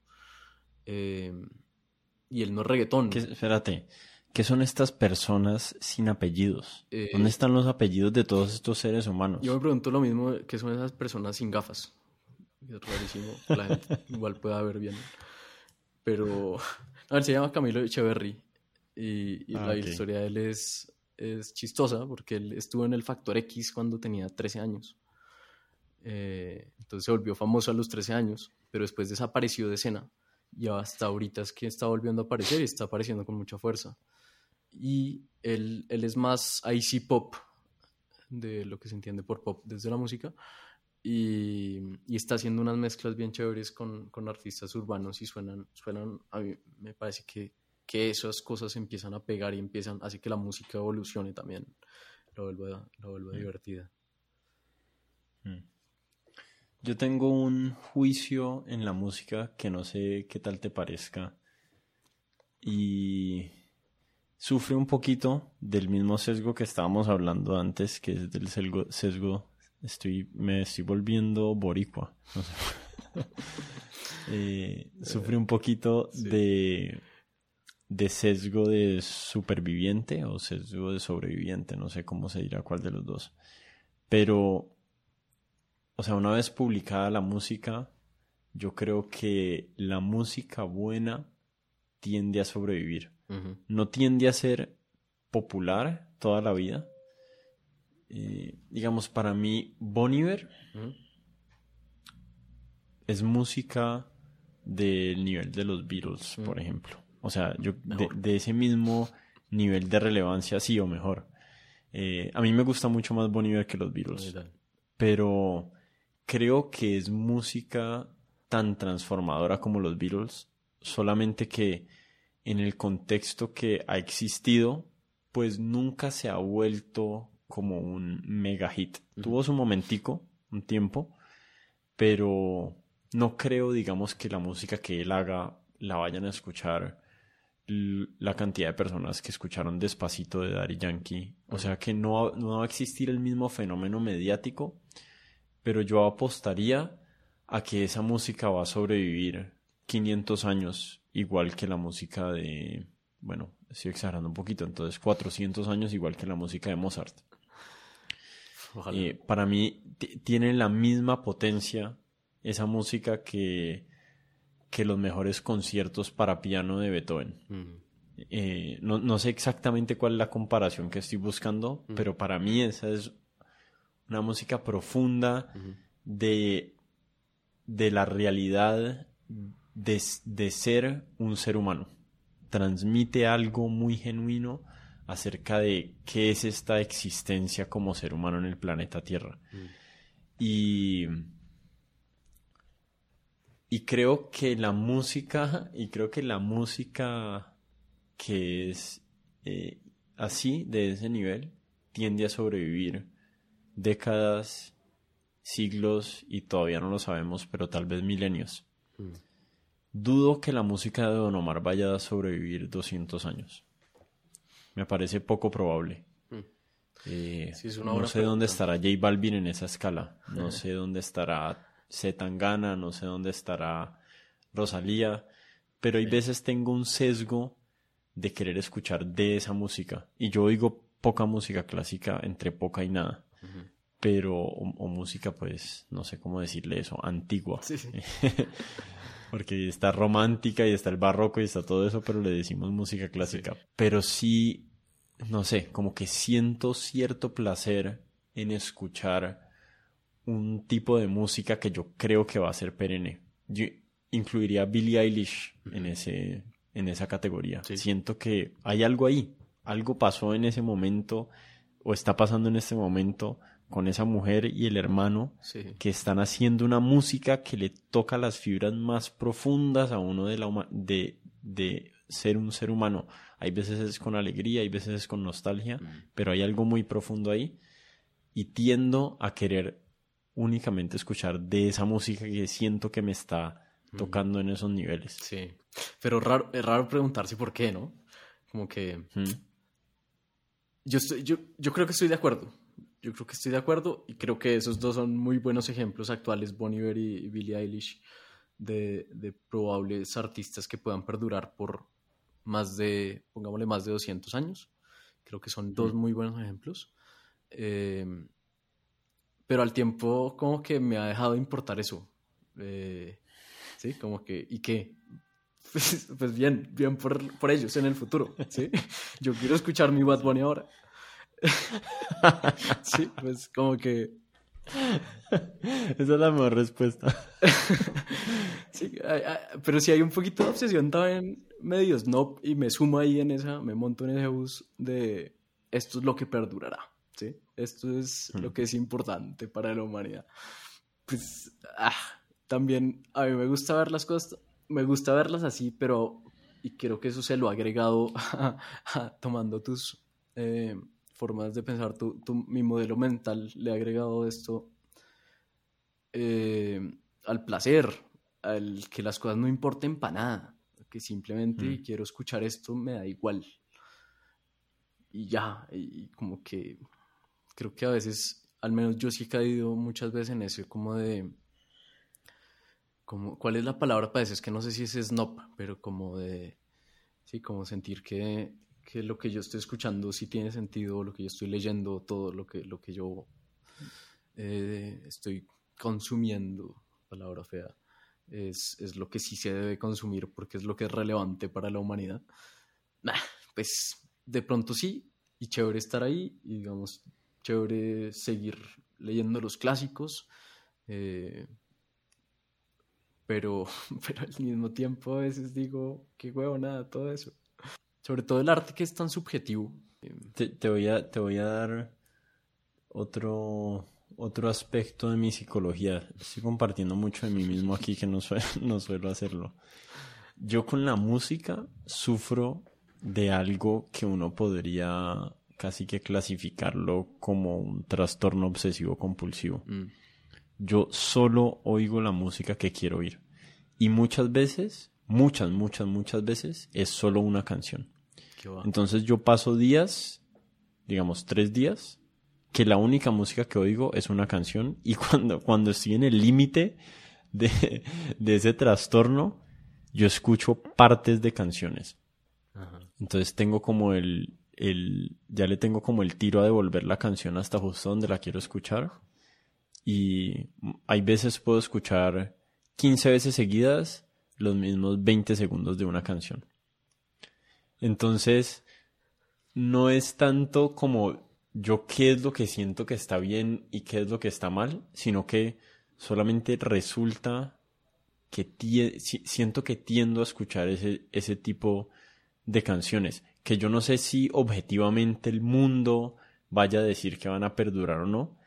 Eh, y él no es reggaetón. espérate, ¿qué son estas personas sin apellidos? Eh, ¿Dónde están los apellidos de todos estos seres humanos? Yo me pregunto lo mismo, ¿qué son esas personas sin gafas? Es rarísimo, la gente [laughs] igual pueda ver bien. Pero, a ver, se llama Camilo Echeverry y, ah, la historia de él es, es chistosa porque él estuvo en el Factor X cuando tenía 13 años. Eh, entonces se volvió famoso a los 13 años pero después desapareció de escena y hasta ahorita es que está volviendo a aparecer y está apareciendo con mucha fuerza. Y él, él es más IC pop, de lo que se entiende por pop desde la música, y, y está haciendo unas mezclas bien chéveres con, con, artistas urbanos y suenan, suenan, a mí me parece que, que esas cosas empiezan a pegar y empiezan, así que la música evolucione también, lo vuelva, lo vuelva mm. divertida. Mm. Yo tengo un juicio en la música que no sé qué tal te parezca. Y sufre un poquito del mismo sesgo que estábamos hablando antes, que es del sesgo, estoy, me estoy volviendo boricua. [laughs] [laughs] Eh, sufre un poquito de, de sesgo de superviviente o sesgo de sobreviviente, no sé cómo se dirá cuál de los dos. Pero o sea, una vez publicada la música, yo creo que la música buena tiende a sobrevivir. No tiende a ser popular toda la vida. Eh, digamos, para mí, Boniver es música del nivel de los Beatles, por ejemplo. O sea, yo de, ese mismo nivel de relevancia, sí o mejor. Eh, a mí me gusta mucho más Boniver que los Beatles. Pero creo que es música tan transformadora como los Beatles, solamente que en el contexto que ha existido, pues nunca se ha vuelto como un mega hit. Tuvo su momentico, un tiempo, pero no creo, digamos, que la música que él haga la vayan a escuchar la cantidad de personas que escucharon Despacito de Daddy Yankee. O sea que no, no va a existir el mismo fenómeno mediático pero yo apostaría a que esa música va a sobrevivir 500 años igual que la música de, bueno, estoy exagerando un poquito, entonces 400 años igual que la música de Mozart. Eh, para mí tiene la misma potencia esa música que, que los mejores conciertos para piano de Beethoven. Eh, no, no, sé exactamente cuál es la comparación que estoy buscando, pero para mí esa es una música profunda de, de la realidad de, ser un ser humano. Transmite algo muy genuino acerca de qué es esta existencia como ser humano en el planeta Tierra. Y, y creo que la música, y creo que la música que es eh, así, de ese nivel, tiende a sobrevivir décadas, siglos y todavía no lo sabemos, pero tal vez milenios. Mm. Dudo que la música de Don Omar vaya a sobrevivir 200 años. Me parece poco probable. Mm. Eh, no sé dónde estará J Balvin en esa escala. No sé dónde estará Zetangana, no sé dónde estará Rosalía. Pero hay veces tengo un sesgo de querer escuchar de esa música. Y yo oigo poca música clásica, entre poca y nada. Pero, o, música, pues, no sé cómo decirle eso, antigua. [laughs] Porque está romántica y está el barroco y está todo eso, pero le decimos música clásica. Pero sí, no sé, como que siento cierto placer en escuchar un tipo de música que yo creo que va a ser perenne. Yo incluiría a Billie Eilish en ese en esa categoría. Siento que hay algo ahí, algo pasó en ese momento o está pasando en este momento con esa mujer y el hermano que están haciendo una música que le toca las fibras más profundas a uno de, la, de, de ser un ser humano. Hay veces es con alegría, hay veces es con nostalgia, mm. pero hay algo muy profundo ahí y tiendo a querer únicamente escuchar de esa música que siento que me está tocando en esos niveles. Sí, pero raro, es raro preguntarse por qué, ¿no? Como que... Yo, estoy, yo, yo creo que estoy de acuerdo. Yo creo que estoy de acuerdo y creo que esos dos son muy buenos ejemplos actuales, Bon Iver y, Billie Eilish, de, de, probables artistas que puedan perdurar por más de, pongámosle, más de 200 años. Creo que son dos muy buenos ejemplos. Eh, pero al tiempo como que me ha dejado importar eso. Eh, ¿sí? Como que, ¿y qué? [laughs] Pues, pues, bien, bien por, por, ellos en el futuro, ¿sí? [laughs] Yo quiero escuchar mi Bad Bunny ahora. [laughs] sí, pues como que... Esa es la mejor respuesta. [laughs] sí, pero si hay un poquito de obsesión también medio snob y me sumo ahí en esa, me monto en ese bus de esto es lo que perdurará, ¿sí? Esto es lo que es importante para la humanidad. Pues, ah, también a mí me gusta ver las cosas, me gusta verlas así, pero y creo que eso se lo ha agregado [laughs] tomando tus eh, formas de pensar, tu, mi modelo mental le ha agregado esto eh, al placer, al que las cosas no importen para nada, que simplemente mm. quiero escuchar esto, me da igual. Y ya, y como que creo que a veces, al menos yo sí he caído muchas veces en eso, como de ¿cuál es la palabra para eso? Es que no sé si es snob, pero como de, sí, como sentir que, que lo que yo estoy escuchando sí tiene sentido, lo que yo estoy leyendo, todo lo que, lo que yo eh, estoy consumiendo, palabra fea, es, es, lo que sí se debe consumir porque es lo que es relevante para la humanidad. pues de pronto sí, y chévere estar ahí, y digamos, chévere seguir leyendo los clásicos. Eh, pero, [laughs] pero al mismo tiempo a veces digo, qué huevo, nada, todo eso. Sobre todo el arte que es tan subjetivo. Te, voy, a, te voy a dar otro, otro aspecto de mi psicología. Estoy compartiendo mucho de mí mismo aquí que no, suelo, [laughs] no suelo hacerlo. Yo con la música sufro de algo que uno podría casi que clasificarlo como un trastorno obsesivo compulsivo. Mm yo solo oigo la música que quiero oír. Y muchas veces, muchas, muchas, muchas veces es solo una canción. Entonces yo paso días, digamos tres días, que la única música que oigo es una canción [laughs] y cuando, cuando estoy en el límite de, de, ese trastorno, yo escucho partes de canciones. Entonces tengo como el, el, ya le tengo como el tiro a devolver la canción hasta justo donde la quiero escuchar y hay veces puedo escuchar 15 veces seguidas los mismos 20 segundos de una canción. Entonces, no es tanto como yo qué es lo que siento que está bien y qué es lo que está mal, sino que solamente resulta que siento que tiendo a escuchar ese, ese tipo de canciones que yo no sé si objetivamente el mundo vaya a decir que van a perdurar o no,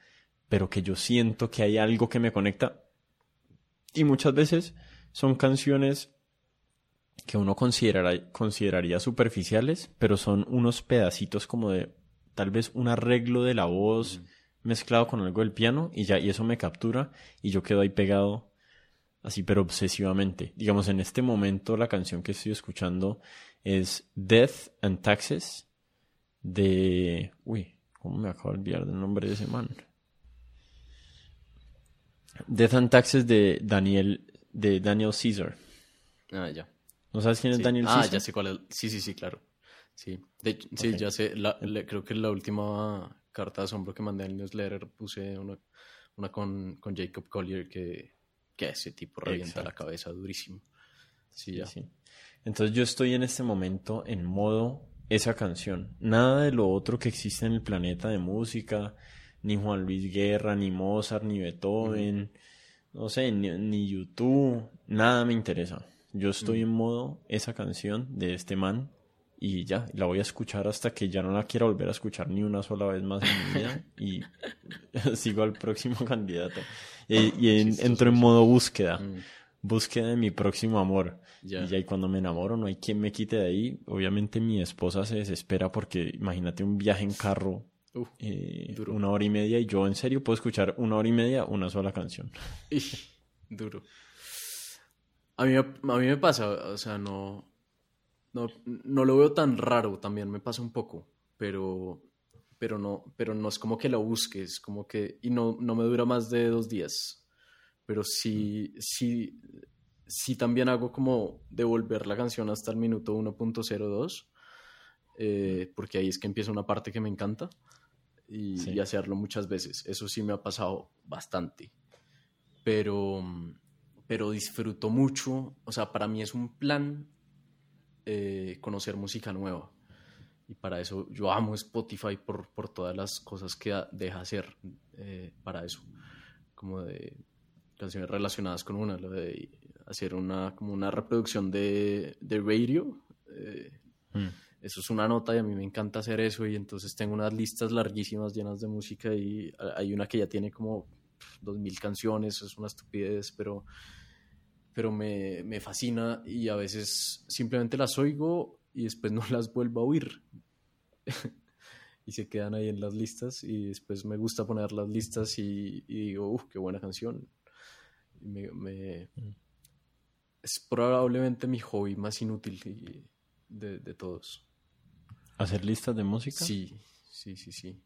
pero que yo siento que hay algo que me conecta. Y muchas veces son canciones que uno consideraría superficiales, pero son unos pedacitos como de tal vez un arreglo de la voz mezclado con algo del piano y ya, y eso me captura y yo quedo ahí pegado así, pero obsesivamente. Digamos, en este momento la canción que estoy escuchando es Death and Taxes de... Uy, ¿cómo me acabo de olvidar del nombre de ese man? Death and Taxes de Daniel, de Daniel Caesar. Ah, ya. ¿No sabes quién es Daniel Caesar? Ah, ya sé cuál es. Sí, sí, sí, claro. Sí, sí, ya sé. creo que la última carta de asombro que mandé al newsletter puse una, una con, con Jacob Collier que, que ese tipo revienta la cabeza durísimo. Sí, ya. Sí. Entonces yo estoy en este momento en modo esa canción. Nada de lo otro que existe en el planeta de música, ni Juan Luis Guerra, ni Mozart, ni Beethoven, no sé, ni, YouTube, nada me interesa. Yo estoy en modo esa canción de este man y ya, la voy a escuchar hasta que ya no la quiera volver a escuchar ni una sola vez más en mi vida y [laughs] sigo al próximo [laughs] candidato. Y, entro en modo búsqueda. Mm búsqueda de mi próximo amor. Y ya y cuando me enamoro no hay quien me quite de ahí. Obviamente mi esposa se desespera porque imagínate un viaje en carro. Eh, una hora y media y yo en serio puedo escuchar una hora y media una sola canción. duro. A mí, a mí me pasa, o sea, no, no, no lo veo tan raro, también me pasa un poco, pero, pero, no, pero no es como que lo busques, como que, y no, no me dura más de dos días pero sí, sí, sí también hago como devolver la canción hasta el minuto 1.02, eh, porque ahí es que empieza una parte que me encanta y, hacerlo muchas veces. Eso sí me ha pasado bastante, pero, pero disfruto mucho, o sea, para mí es un plan eh, conocer música nueva. Y para eso yo amo Spotify por, por todas las cosas que deja hacer eh, para eso. Como de canciones relacionadas con una, lo de hacer una, como una reproducción de, de radio. Eh, mm. Eso es una nota y a mí me encanta hacer eso y entonces tengo unas listas larguísimas llenas de música y hay una que ya tiene como dos mil canciones, es una estupidez, pero, pero me, me fascina y a veces simplemente las oigo y después [laughs] no las vuelvo a oír. [laughs] y se quedan ahí en las listas y después me gusta poner las listas y, y digo, uff, qué buena canción me, mm. es probablemente mi hobby más inútil de, de, todos. ¿Hacer listas de música? Sí, sí, sí, sí.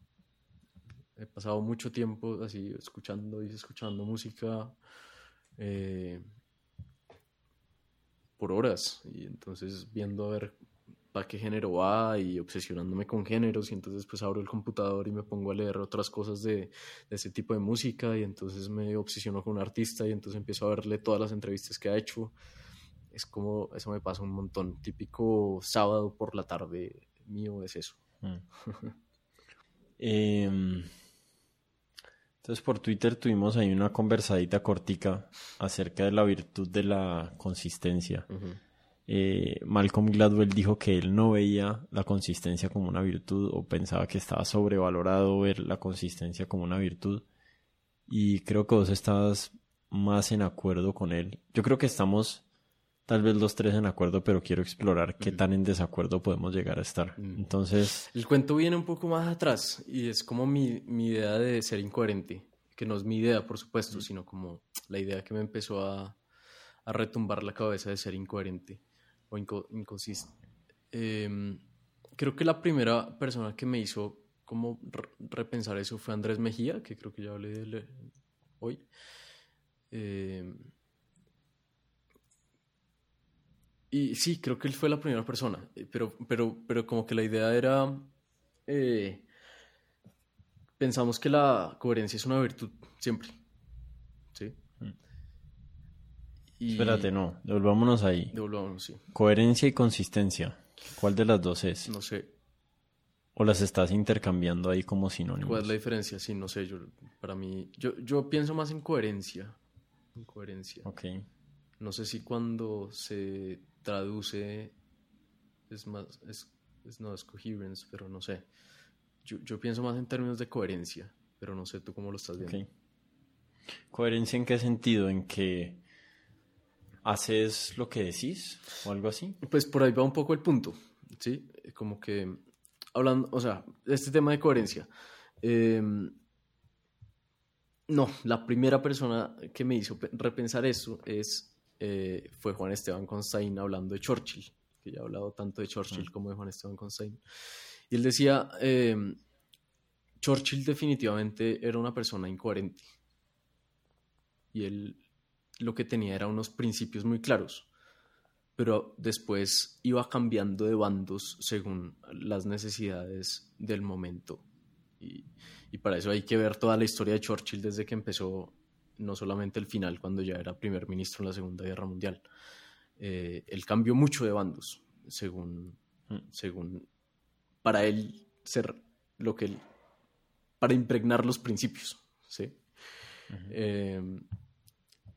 He pasado mucho tiempo así escuchando y escuchando música eh, por horas y entonces viendo a ver qué género va y obsesionándome con géneros y entonces pues abro el computador y me pongo a leer otras cosas de, ese tipo de música y entonces me obsesiono con un artista y entonces empiezo a verle todas las entrevistas que ha hecho. Es como, eso me pasa un montón. Típico sábado por la tarde mío es eso. Mm. [laughs] Em, entonces por Twitter tuvimos ahí una conversadita cortica acerca de la virtud de la consistencia. Eh, Malcolm Gladwell dijo que él no veía la consistencia como una virtud o pensaba que estaba sobrevalorado ver la consistencia como una virtud. Y creo que vos estás más en acuerdo con él. Yo creo que estamos tal vez los tres en acuerdo, pero quiero explorar qué tan en desacuerdo podemos llegar a estar. Entonces... El cuento viene un poco más atrás y es como mi, mi idea de ser incoherente, que no es mi idea, por supuesto, sino como la idea que me empezó a, a retumbar la cabeza de ser incoherente o inconsistente. Em, creo que la primera persona que me hizo como repensar eso fue Andrés Mejía, que creo que ya hablé de él hoy. Em, y sí, creo que él fue la primera persona, eh, pero, pero, pero como que la idea era, eh, pensamos que la coherencia es una virtud siempre, ¿sí? Espérate, no, devolvámonos ahí. Devolvámonos, sí. Coherencia y consistencia. ¿Cuál de las dos es? No sé. ¿O las estás intercambiando ahí como sinónimos? ¿Cuál es la diferencia? Sí, no sé. Yo, para mí, yo, yo pienso más en coherencia. En coherencia. Ok. No sé si cuando se traduce es más, es, no es coherence, pero no sé. Yo, yo, pienso más en términos de coherencia, pero no sé tú cómo lo estás viendo. ¿Coherencia en qué sentido? ¿En que haces lo que decís o algo así? Pues por ahí va un poco el punto, ¿sí? Como que hablando, o sea, este tema de coherencia. Em, no, la primera persona que me hizo repensar eso es, eh, fue Juan Esteban Constein hablando de Churchill, que ya ha hablado tanto de Churchill como de Juan Esteban Constein. Y él decía, em, Churchill definitivamente era una persona incoherente. Y él lo que tenía era unos principios muy claros, pero después iba cambiando de bandos según las necesidades del momento. Y, y para eso hay que ver toda la historia de Churchill desde que empezó, no solamente el final, cuando ya era primer ministro en la Segunda Guerra Mundial. Eh, él cambió mucho de bandos, según, mm. según para él ser lo que él, para impregnar los principios, ¿sí? Eh,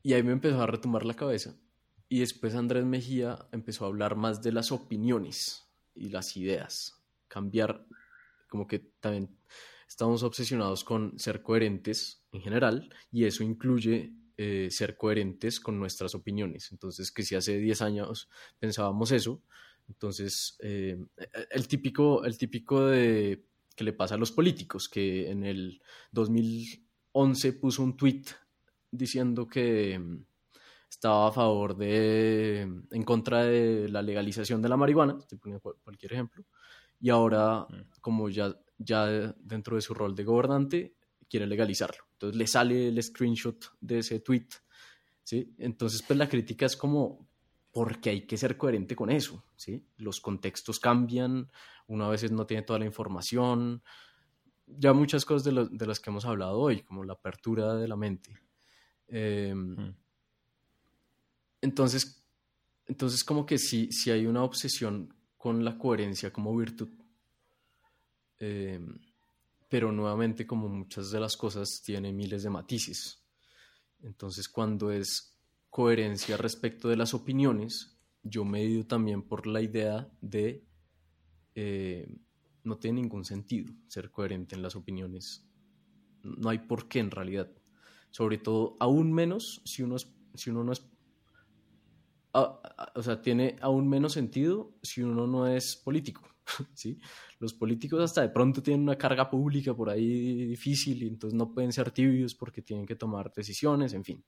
y ahí me empezó a retomar la cabeza. Y después Andrés Mejía empezó a hablar más de las opiniones y las ideas. Cambiar, como que también estamos obsesionados con ser coherentes en general y eso incluye eh, ser coherentes con nuestras opiniones. Entonces, que si hace 10 años pensábamos eso, entonces eh, el, típico, el típico de que le pasa a los políticos, que en el 2011 puso un tweet diciendo que mm, estaba a favor de, en contra de la legalización de la marihuana, estoy poniendo cualquier ejemplo, y ahora, mm. como ya ya dentro de su rol de gobernante, quiere legalizarlo. Entonces le sale el screenshot de ese tweet, ¿sí? Entonces, pues la crítica es como, porque hay que ser coherente con eso, ¿sí? Los contextos cambian, uno a veces no tiene toda la información, ya muchas cosas de, las que hemos hablado hoy, como la apertura de la mente. Em, mm. Entonces, entonces como que sí, sí hay una obsesión con la coherencia como virtud Em, pero nuevamente, como muchas de las cosas, tiene miles de matices. Entonces, cuando es coherencia respecto de las opiniones, yo me he también por la idea de eh, no tiene ningún sentido ser coherente en las opiniones. No hay por qué en realidad. Sobre todo, aún menos si uno, si uno no es... o sea, tiene aún menos sentido si uno no es político. [laughs] ¿sí? Los políticos hasta de pronto tienen una carga pública por ahí difícil y entonces no pueden ser tibios porque tienen que tomar decisiones, en fin.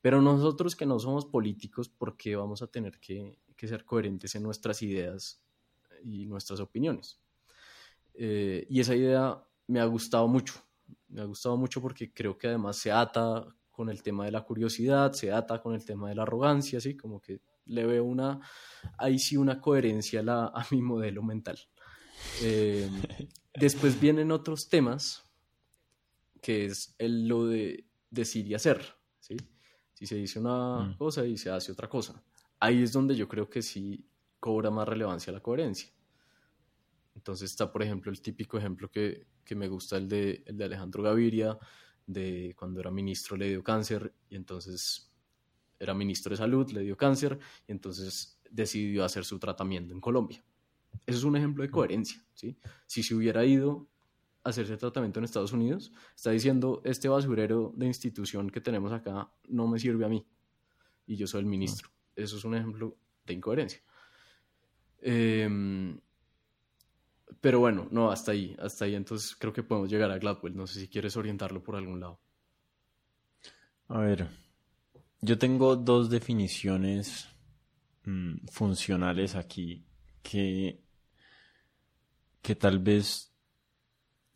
Pero nosotros que no somos políticos, ¿por qué vamos a tener que, ser coherentes en nuestras ideas y nuestras opiniones? Eh, y esa idea me ha gustado mucho, me ha gustado mucho porque creo que además se ata con el tema de la curiosidad, se ata con el tema de la arrogancia, así como que le veo una, ahí sí una coherencia a, mi modelo mental. Eh, [laughs] después vienen otros temas, que es el, lo de decir y hacer, ¿sí? Si se dice una mm. cosa y se hace otra cosa. Ahí es donde yo creo que sí cobra más relevancia la coherencia. Entonces está, por ejemplo, el típico ejemplo que, que me gusta, el de, el de Alejandro Gaviria, de cuando era ministro le dio cáncer y entonces era ministro de salud, le dio cáncer y entonces decidió hacer su tratamiento en Colombia. Eso es un ejemplo de coherencia, ¿sí? Si se hubiera ido a hacerse tratamiento en Estados Unidos, está diciendo, este basurero de institución que tenemos acá no me sirve a mí y yo soy el ministro. Eso es un ejemplo de incoherencia. Em, pero bueno, no, hasta ahí, hasta ahí. Entonces creo que podemos llegar a Gladwell. No sé si quieres orientarlo por algún lado. A ver, yo tengo dos definiciones mm, funcionales aquí que, que tal vez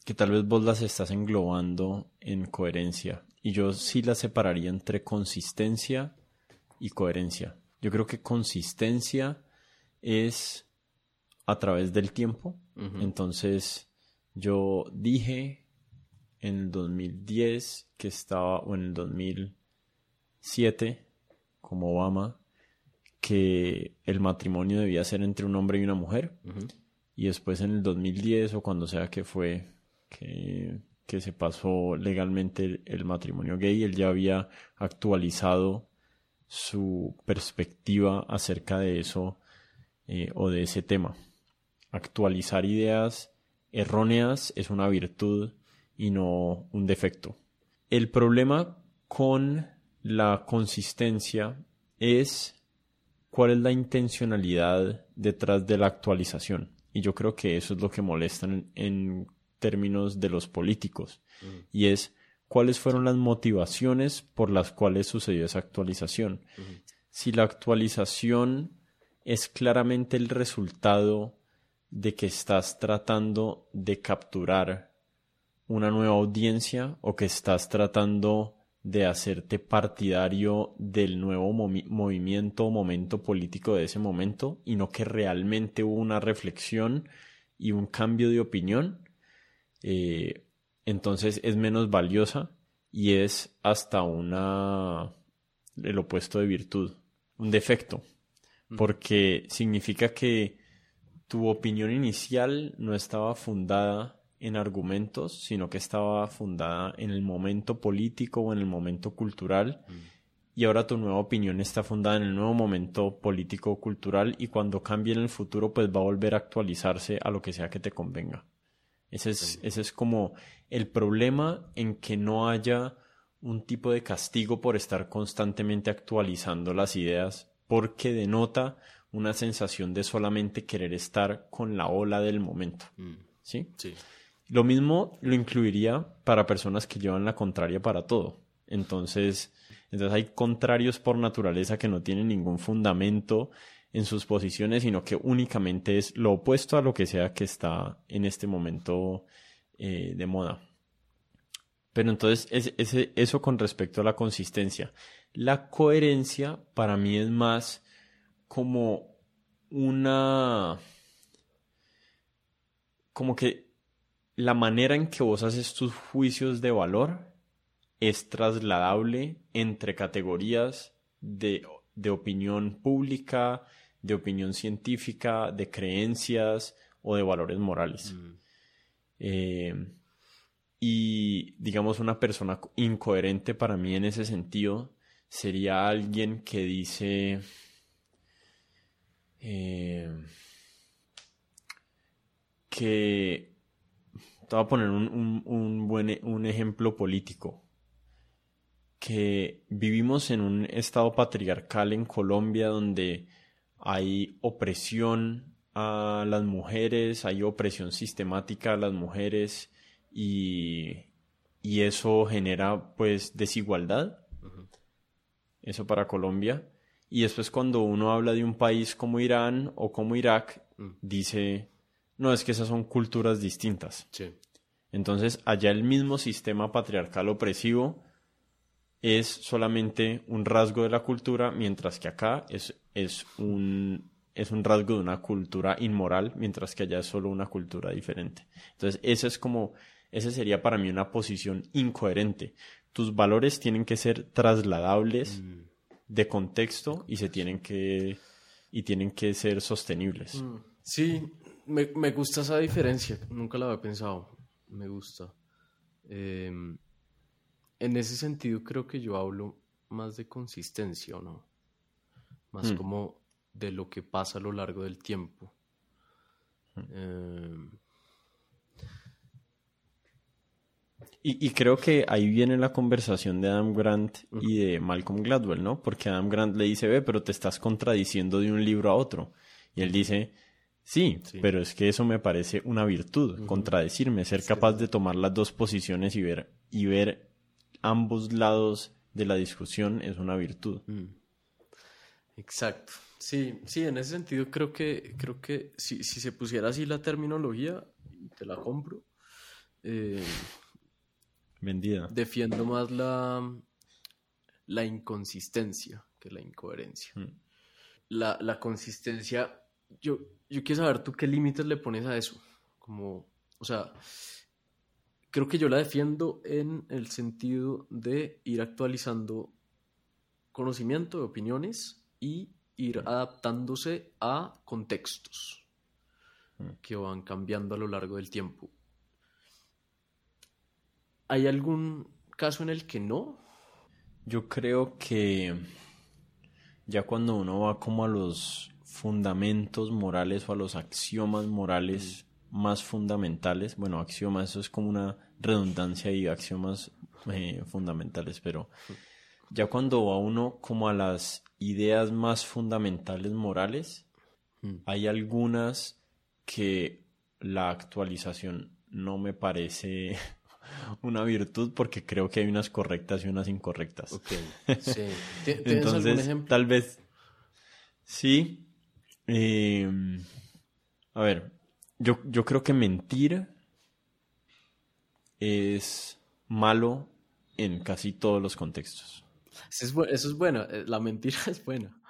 que tal vez vos las estás englobando en coherencia y yo sí las separaría entre consistencia y coherencia. Yo creo que consistencia es a través del tiempo. Entonces, yo dije en el 2010 que estaba, o en el 2000, 7, como Obama, que el matrimonio debía ser entre un hombre y una mujer. Y después en el 2010 o cuando sea que fue que, se pasó legalmente el, matrimonio gay, él ya había actualizado su perspectiva acerca de eso eh, o de ese tema. actualizar ideas erróneas es una virtud y no un defecto. El problema con la consistencia es cuál es la intencionalidad detrás de la actualización. Y yo creo que eso es lo que molesta en, términos de los políticos. Mm. Y es cuáles fueron las motivaciones por las cuales sucedió esa actualización. Si la actualización es claramente el resultado de que estás tratando de capturar una nueva audiencia o que estás tratando de hacerte partidario del nuevo movimiento o momento político de ese momento y no que realmente hubo una reflexión y un cambio de opinión, eh, entonces es menos valiosa y es hasta una el opuesto de virtud, un defecto, porque significa que tu opinión inicial no estaba fundada en argumentos, sino que estaba fundada en el momento político o en el momento cultural. Mm. Y ahora tu nueva opinión está fundada en el nuevo momento político cultural y cuando cambie en el futuro pues va a volver a actualizarse a lo que sea que te convenga. Ese es, ese es como el problema en que no haya un tipo de castigo por estar constantemente actualizando las ideas porque denota una sensación de solamente querer estar con la ola del momento. Mm. ¿Sí? Sí. Lo mismo lo incluiría para personas que llevan la contraria para todo. Entonces, entonces hay contrarios por naturaleza que no tienen ningún fundamento en sus posiciones, sino que únicamente es lo opuesto a lo que sea que está en este momento eh, de moda. Pero entonces, es, eso con respecto a la consistencia. La coherencia para mí es más como una... como que la manera en que vos haces tus juicios de valor es trasladable entre categorías de, opinión pública, de opinión científica, de creencias o de valores morales. Mm. Eh, y digamos una persona incoherente para mí en ese sentido sería alguien que dice eh, que te voy a poner un, buen e, un ejemplo político. Que vivimos en un estado patriarcal en Colombia donde hay opresión a las mujeres, hay opresión sistemática a las mujeres y, eso genera pues desigualdad. Eso para Colombia. Y después cuando uno habla de un país como Irán o como Irak, mm. dice no, es que esas son culturas distintas. Sí. Entonces, allá el mismo sistema patriarcal opresivo es solamente un rasgo de la cultura, mientras que acá es, es, un, es un rasgo de una cultura inmoral, mientras que allá es solo una cultura diferente. Entonces, ese es como, ese sería para mí una posición incoherente. Tus valores tienen que ser trasladables mm. de contexto y se tienen que, y tienen que ser sostenibles. Mm. Sí, me, me, gusta esa diferencia, nunca la había pensado, me gusta. Em, en ese sentido creo que yo hablo más de consistencia, ¿o no? Más hmm. como de lo que pasa a lo largo del tiempo. Hmm. Em, y, y, creo que ahí viene la conversación de Adam Grant y de Malcolm Gladwell, ¿no? Porque Adam Grant le dice, ve, pero te estás contradiciendo de un libro a otro. Y él dice, Sí, pero es que eso me parece una virtud, contradecirme, ser capaz de tomar las dos posiciones y ver, y ver ambos lados de la discusión es una virtud. Mm. Exacto. Sí, sí, en ese sentido creo que, creo que si, si se pusiera así la terminología, te la compro. Eh, Vendida. Defiendo más la, la inconsistencia que la incoherencia. Mm. La, la consistencia yo, yo quiero saber tú qué límites le pones a eso. Como, o sea, creo que yo la defiendo en el sentido de ir actualizando conocimiento, de opiniones y ir adaptándose a contextos mm. que van cambiando a lo largo del tiempo. ¿Hay algún caso en el que no? Yo creo que ya cuando uno va como a los fundamentos morales o a los axiomas morales más fundamentales. Bueno, axiomas, eso es como una redundancia y axiomas eh, fundamentales, pero ya cuando va uno como a las ideas más fundamentales morales, mm. hay algunas que la actualización no me parece [laughs] una virtud porque creo que hay unas correctas y unas incorrectas. Ok, [laughs] sí. Entonces, tal vez, sí. Em, a ver, yo, yo creo que mentir es malo en casi todos los contextos. Eso es, bueno, eh, la mentira [laughs] es buena,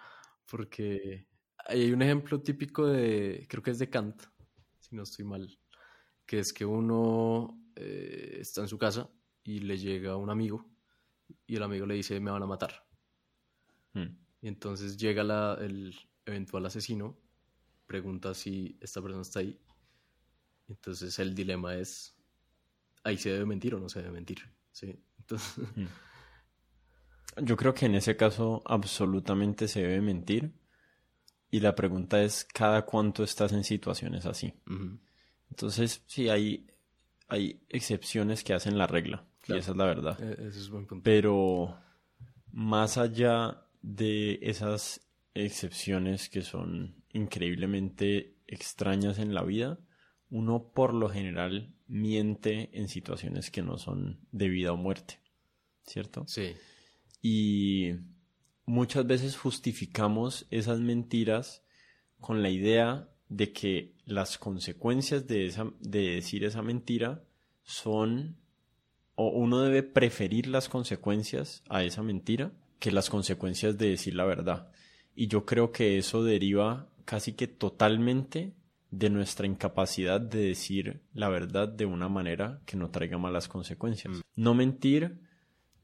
porque hay un ejemplo típico de, creo que es de Kant, si no estoy mal, que es que uno eh, está en su casa y le llega un amigo y el amigo le dice me van a matar. Hmm. Y entonces llega el eventual asesino, pregunta si esta persona está ahí. Entonces el dilema es, ¿ahí se debe mentir o no se debe mentir? ¿Sí? Entonces... [laughs] Yo creo que en ese caso absolutamente se debe mentir. Y la pregunta es, ¿cada cuánto estás en situaciones así? Entonces, sí, hay, hay excepciones que hacen la regla. Y esa es la verdad. E, es buen punto. Pero más allá de esas excepciones que son increíblemente extrañas en la vida, uno por lo general miente en situaciones que no son de vida o muerte. ¿Cierto? Sí. Y muchas veces justificamos esas mentiras con la idea de que las consecuencias de, esa, de decir esa mentira son, o uno debe preferir las consecuencias a esa mentira que las consecuencias de decir la verdad. Y yo creo que eso deriva casi que totalmente de nuestra incapacidad de decir la verdad de una manera que no traiga malas consecuencias. Mm. No mentir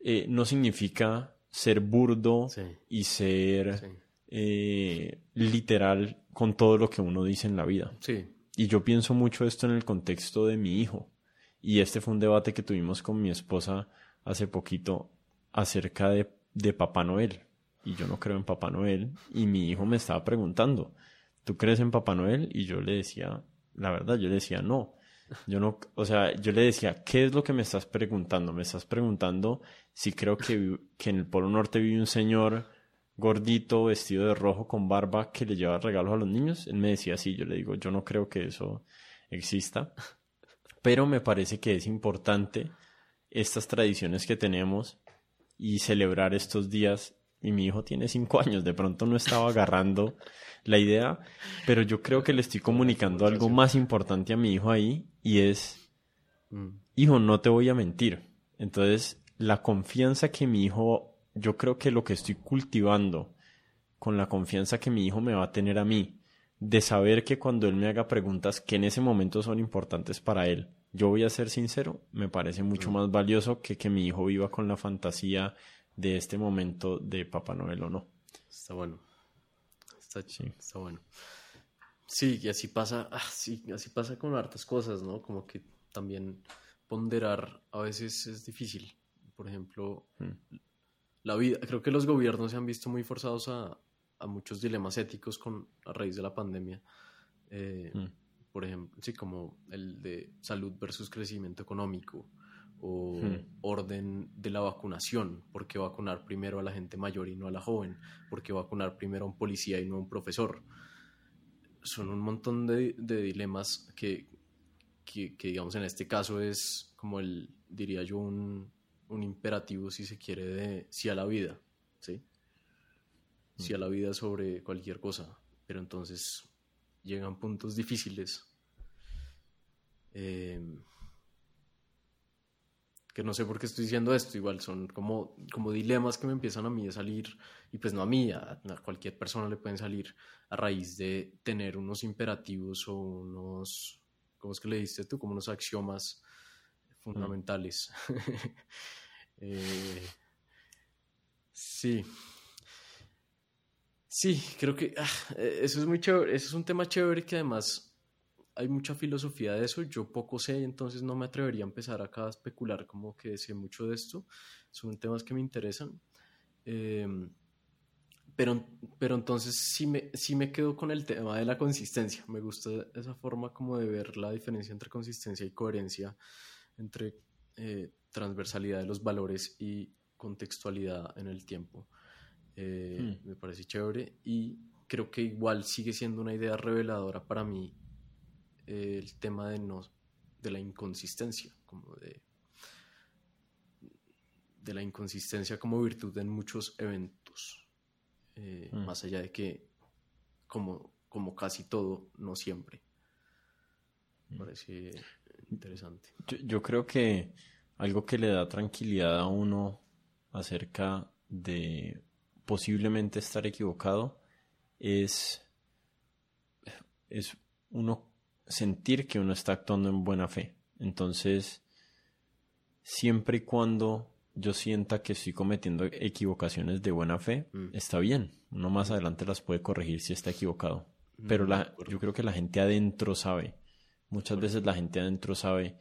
eh, no significa ser burdo y ser eh, literal con todo lo que uno dice en la vida. Sí. Y yo pienso mucho esto en el contexto de mi hijo. Y este fue un debate que tuvimos con mi esposa hace poquito acerca de, de Papá Noel. Y yo no creo en Papá Noel. Y mi hijo me estaba preguntando, ¿tú crees en Papá Noel? Y yo le decía, la verdad, yo le decía, no. Yo no, o sea, yo le decía, ¿qué es lo que me estás preguntando? Me estás preguntando si creo que, que en el Polo Norte vive un señor gordito, vestido de rojo, con barba, que le lleva regalos a los niños. Él me decía sí, yo le digo, yo no creo que eso exista, pero me parece que es importante estas tradiciones que tenemos y celebrar estos días. Y mi hijo tiene cinco años, de pronto no estaba agarrando la idea, pero yo creo que le estoy comunicando algo más importante a mi hijo ahí y es, mm. hijo, no te voy a mentir. Entonces, la confianza que mi hijo yo creo que lo que estoy cultivando con la confianza que mi hijo me va a tener a mí, de saber que cuando él me haga preguntas que en ese momento son importantes para él, yo voy a ser sincero, me parece mucho mm. más valioso que que mi hijo viva con la fantasía de este momento de Papá Noel o no. Está bueno. Está, sí. está bueno. Sí, y así pasa, ah, sí, así pasa con hartas cosas, ¿no? Como que también ponderar a veces es difícil. Por ejemplo, mm la vida, creo que los gobiernos se han visto muy forzados a, a muchos dilemas éticos con, a raíz de la pandemia. Eh, mm. Por ejemplo, sí, como el de salud versus crecimiento económico o mm. orden de la vacunación, por qué vacunar primero a la gente mayor y no a la joven, por qué vacunar primero a un policía y no a un profesor. Son un montón de, de dilemas que, que, que, digamos, en este caso es como el, diría yo, un, un imperativo, si se quiere, de sí a la vida, ¿sí? Sí a la vida sobre cualquier cosa, pero entonces llegan puntos difíciles em, no sé por qué estoy diciendo esto, igual son como, como dilemas que me empiezan a mí a salir, y pues no a mí, a, cualquier persona le pueden salir a raíz de tener unos imperativos o unos, ¿cómo es que le diste tú? Como unos axiomas fundamentales. [laughs] Eh, sí. Sí, creo que ah, eh, eso es muy chévere. Eso es un tema chévere que además hay mucha filosofía de eso. Yo poco sé, entonces no me atrevería a empezar acá a especular como que sé mucho de esto. Son temas que me interesan. Em, Pero, pero entonces sí me, sí me quedo con el tema de la consistencia. Me gusta esa forma como de ver la diferencia entre consistencia y coherencia, entre eh, transversalidad de los valores y contextualidad en el tiempo. Eh, hmm. Me parece chévere y creo que igual sigue siendo una idea reveladora para mí eh, el tema de, no, de la inconsistencia, como de, de la inconsistencia como virtud en muchos eventos. Eh, mm. más allá de que, como, como casi todo, no siempre. Me mm. parece interesante. Yo, creo que algo que le da tranquilidad a uno acerca de posiblemente estar equivocado es, es uno sentir que uno está actuando en buena fe. Entonces, siempre y cuando yo sienta que estoy cometiendo equivocaciones de buena fe, mm. está bien. Uno más adelante las puede corregir si está equivocado. Mm, Pero la, yo creo que la gente adentro sabe. Muchas veces la gente adentro sabe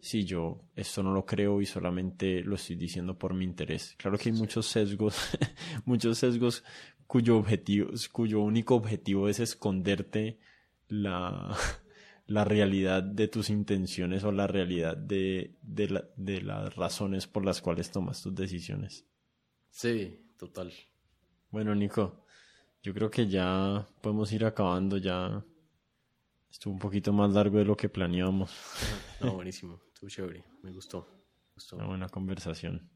si yo esto no lo creo y solamente lo estoy diciendo por mi interés. Claro que hay muchos sesgos, [laughs] muchos sesgos cuyo objetivo, cuyo único objetivo es esconderte la, [laughs] la realidad de tus intenciones o la realidad de, de, las razones por las cuales tomas tus decisiones. Sí, total. Bueno, Nico, yo creo que ya podemos ir acabando ya. Estuvo un poquito más largo de lo que planeábamos. No, buenísimo. Estuvo chévere. Me gustó. Me gustó. Una buena conversación.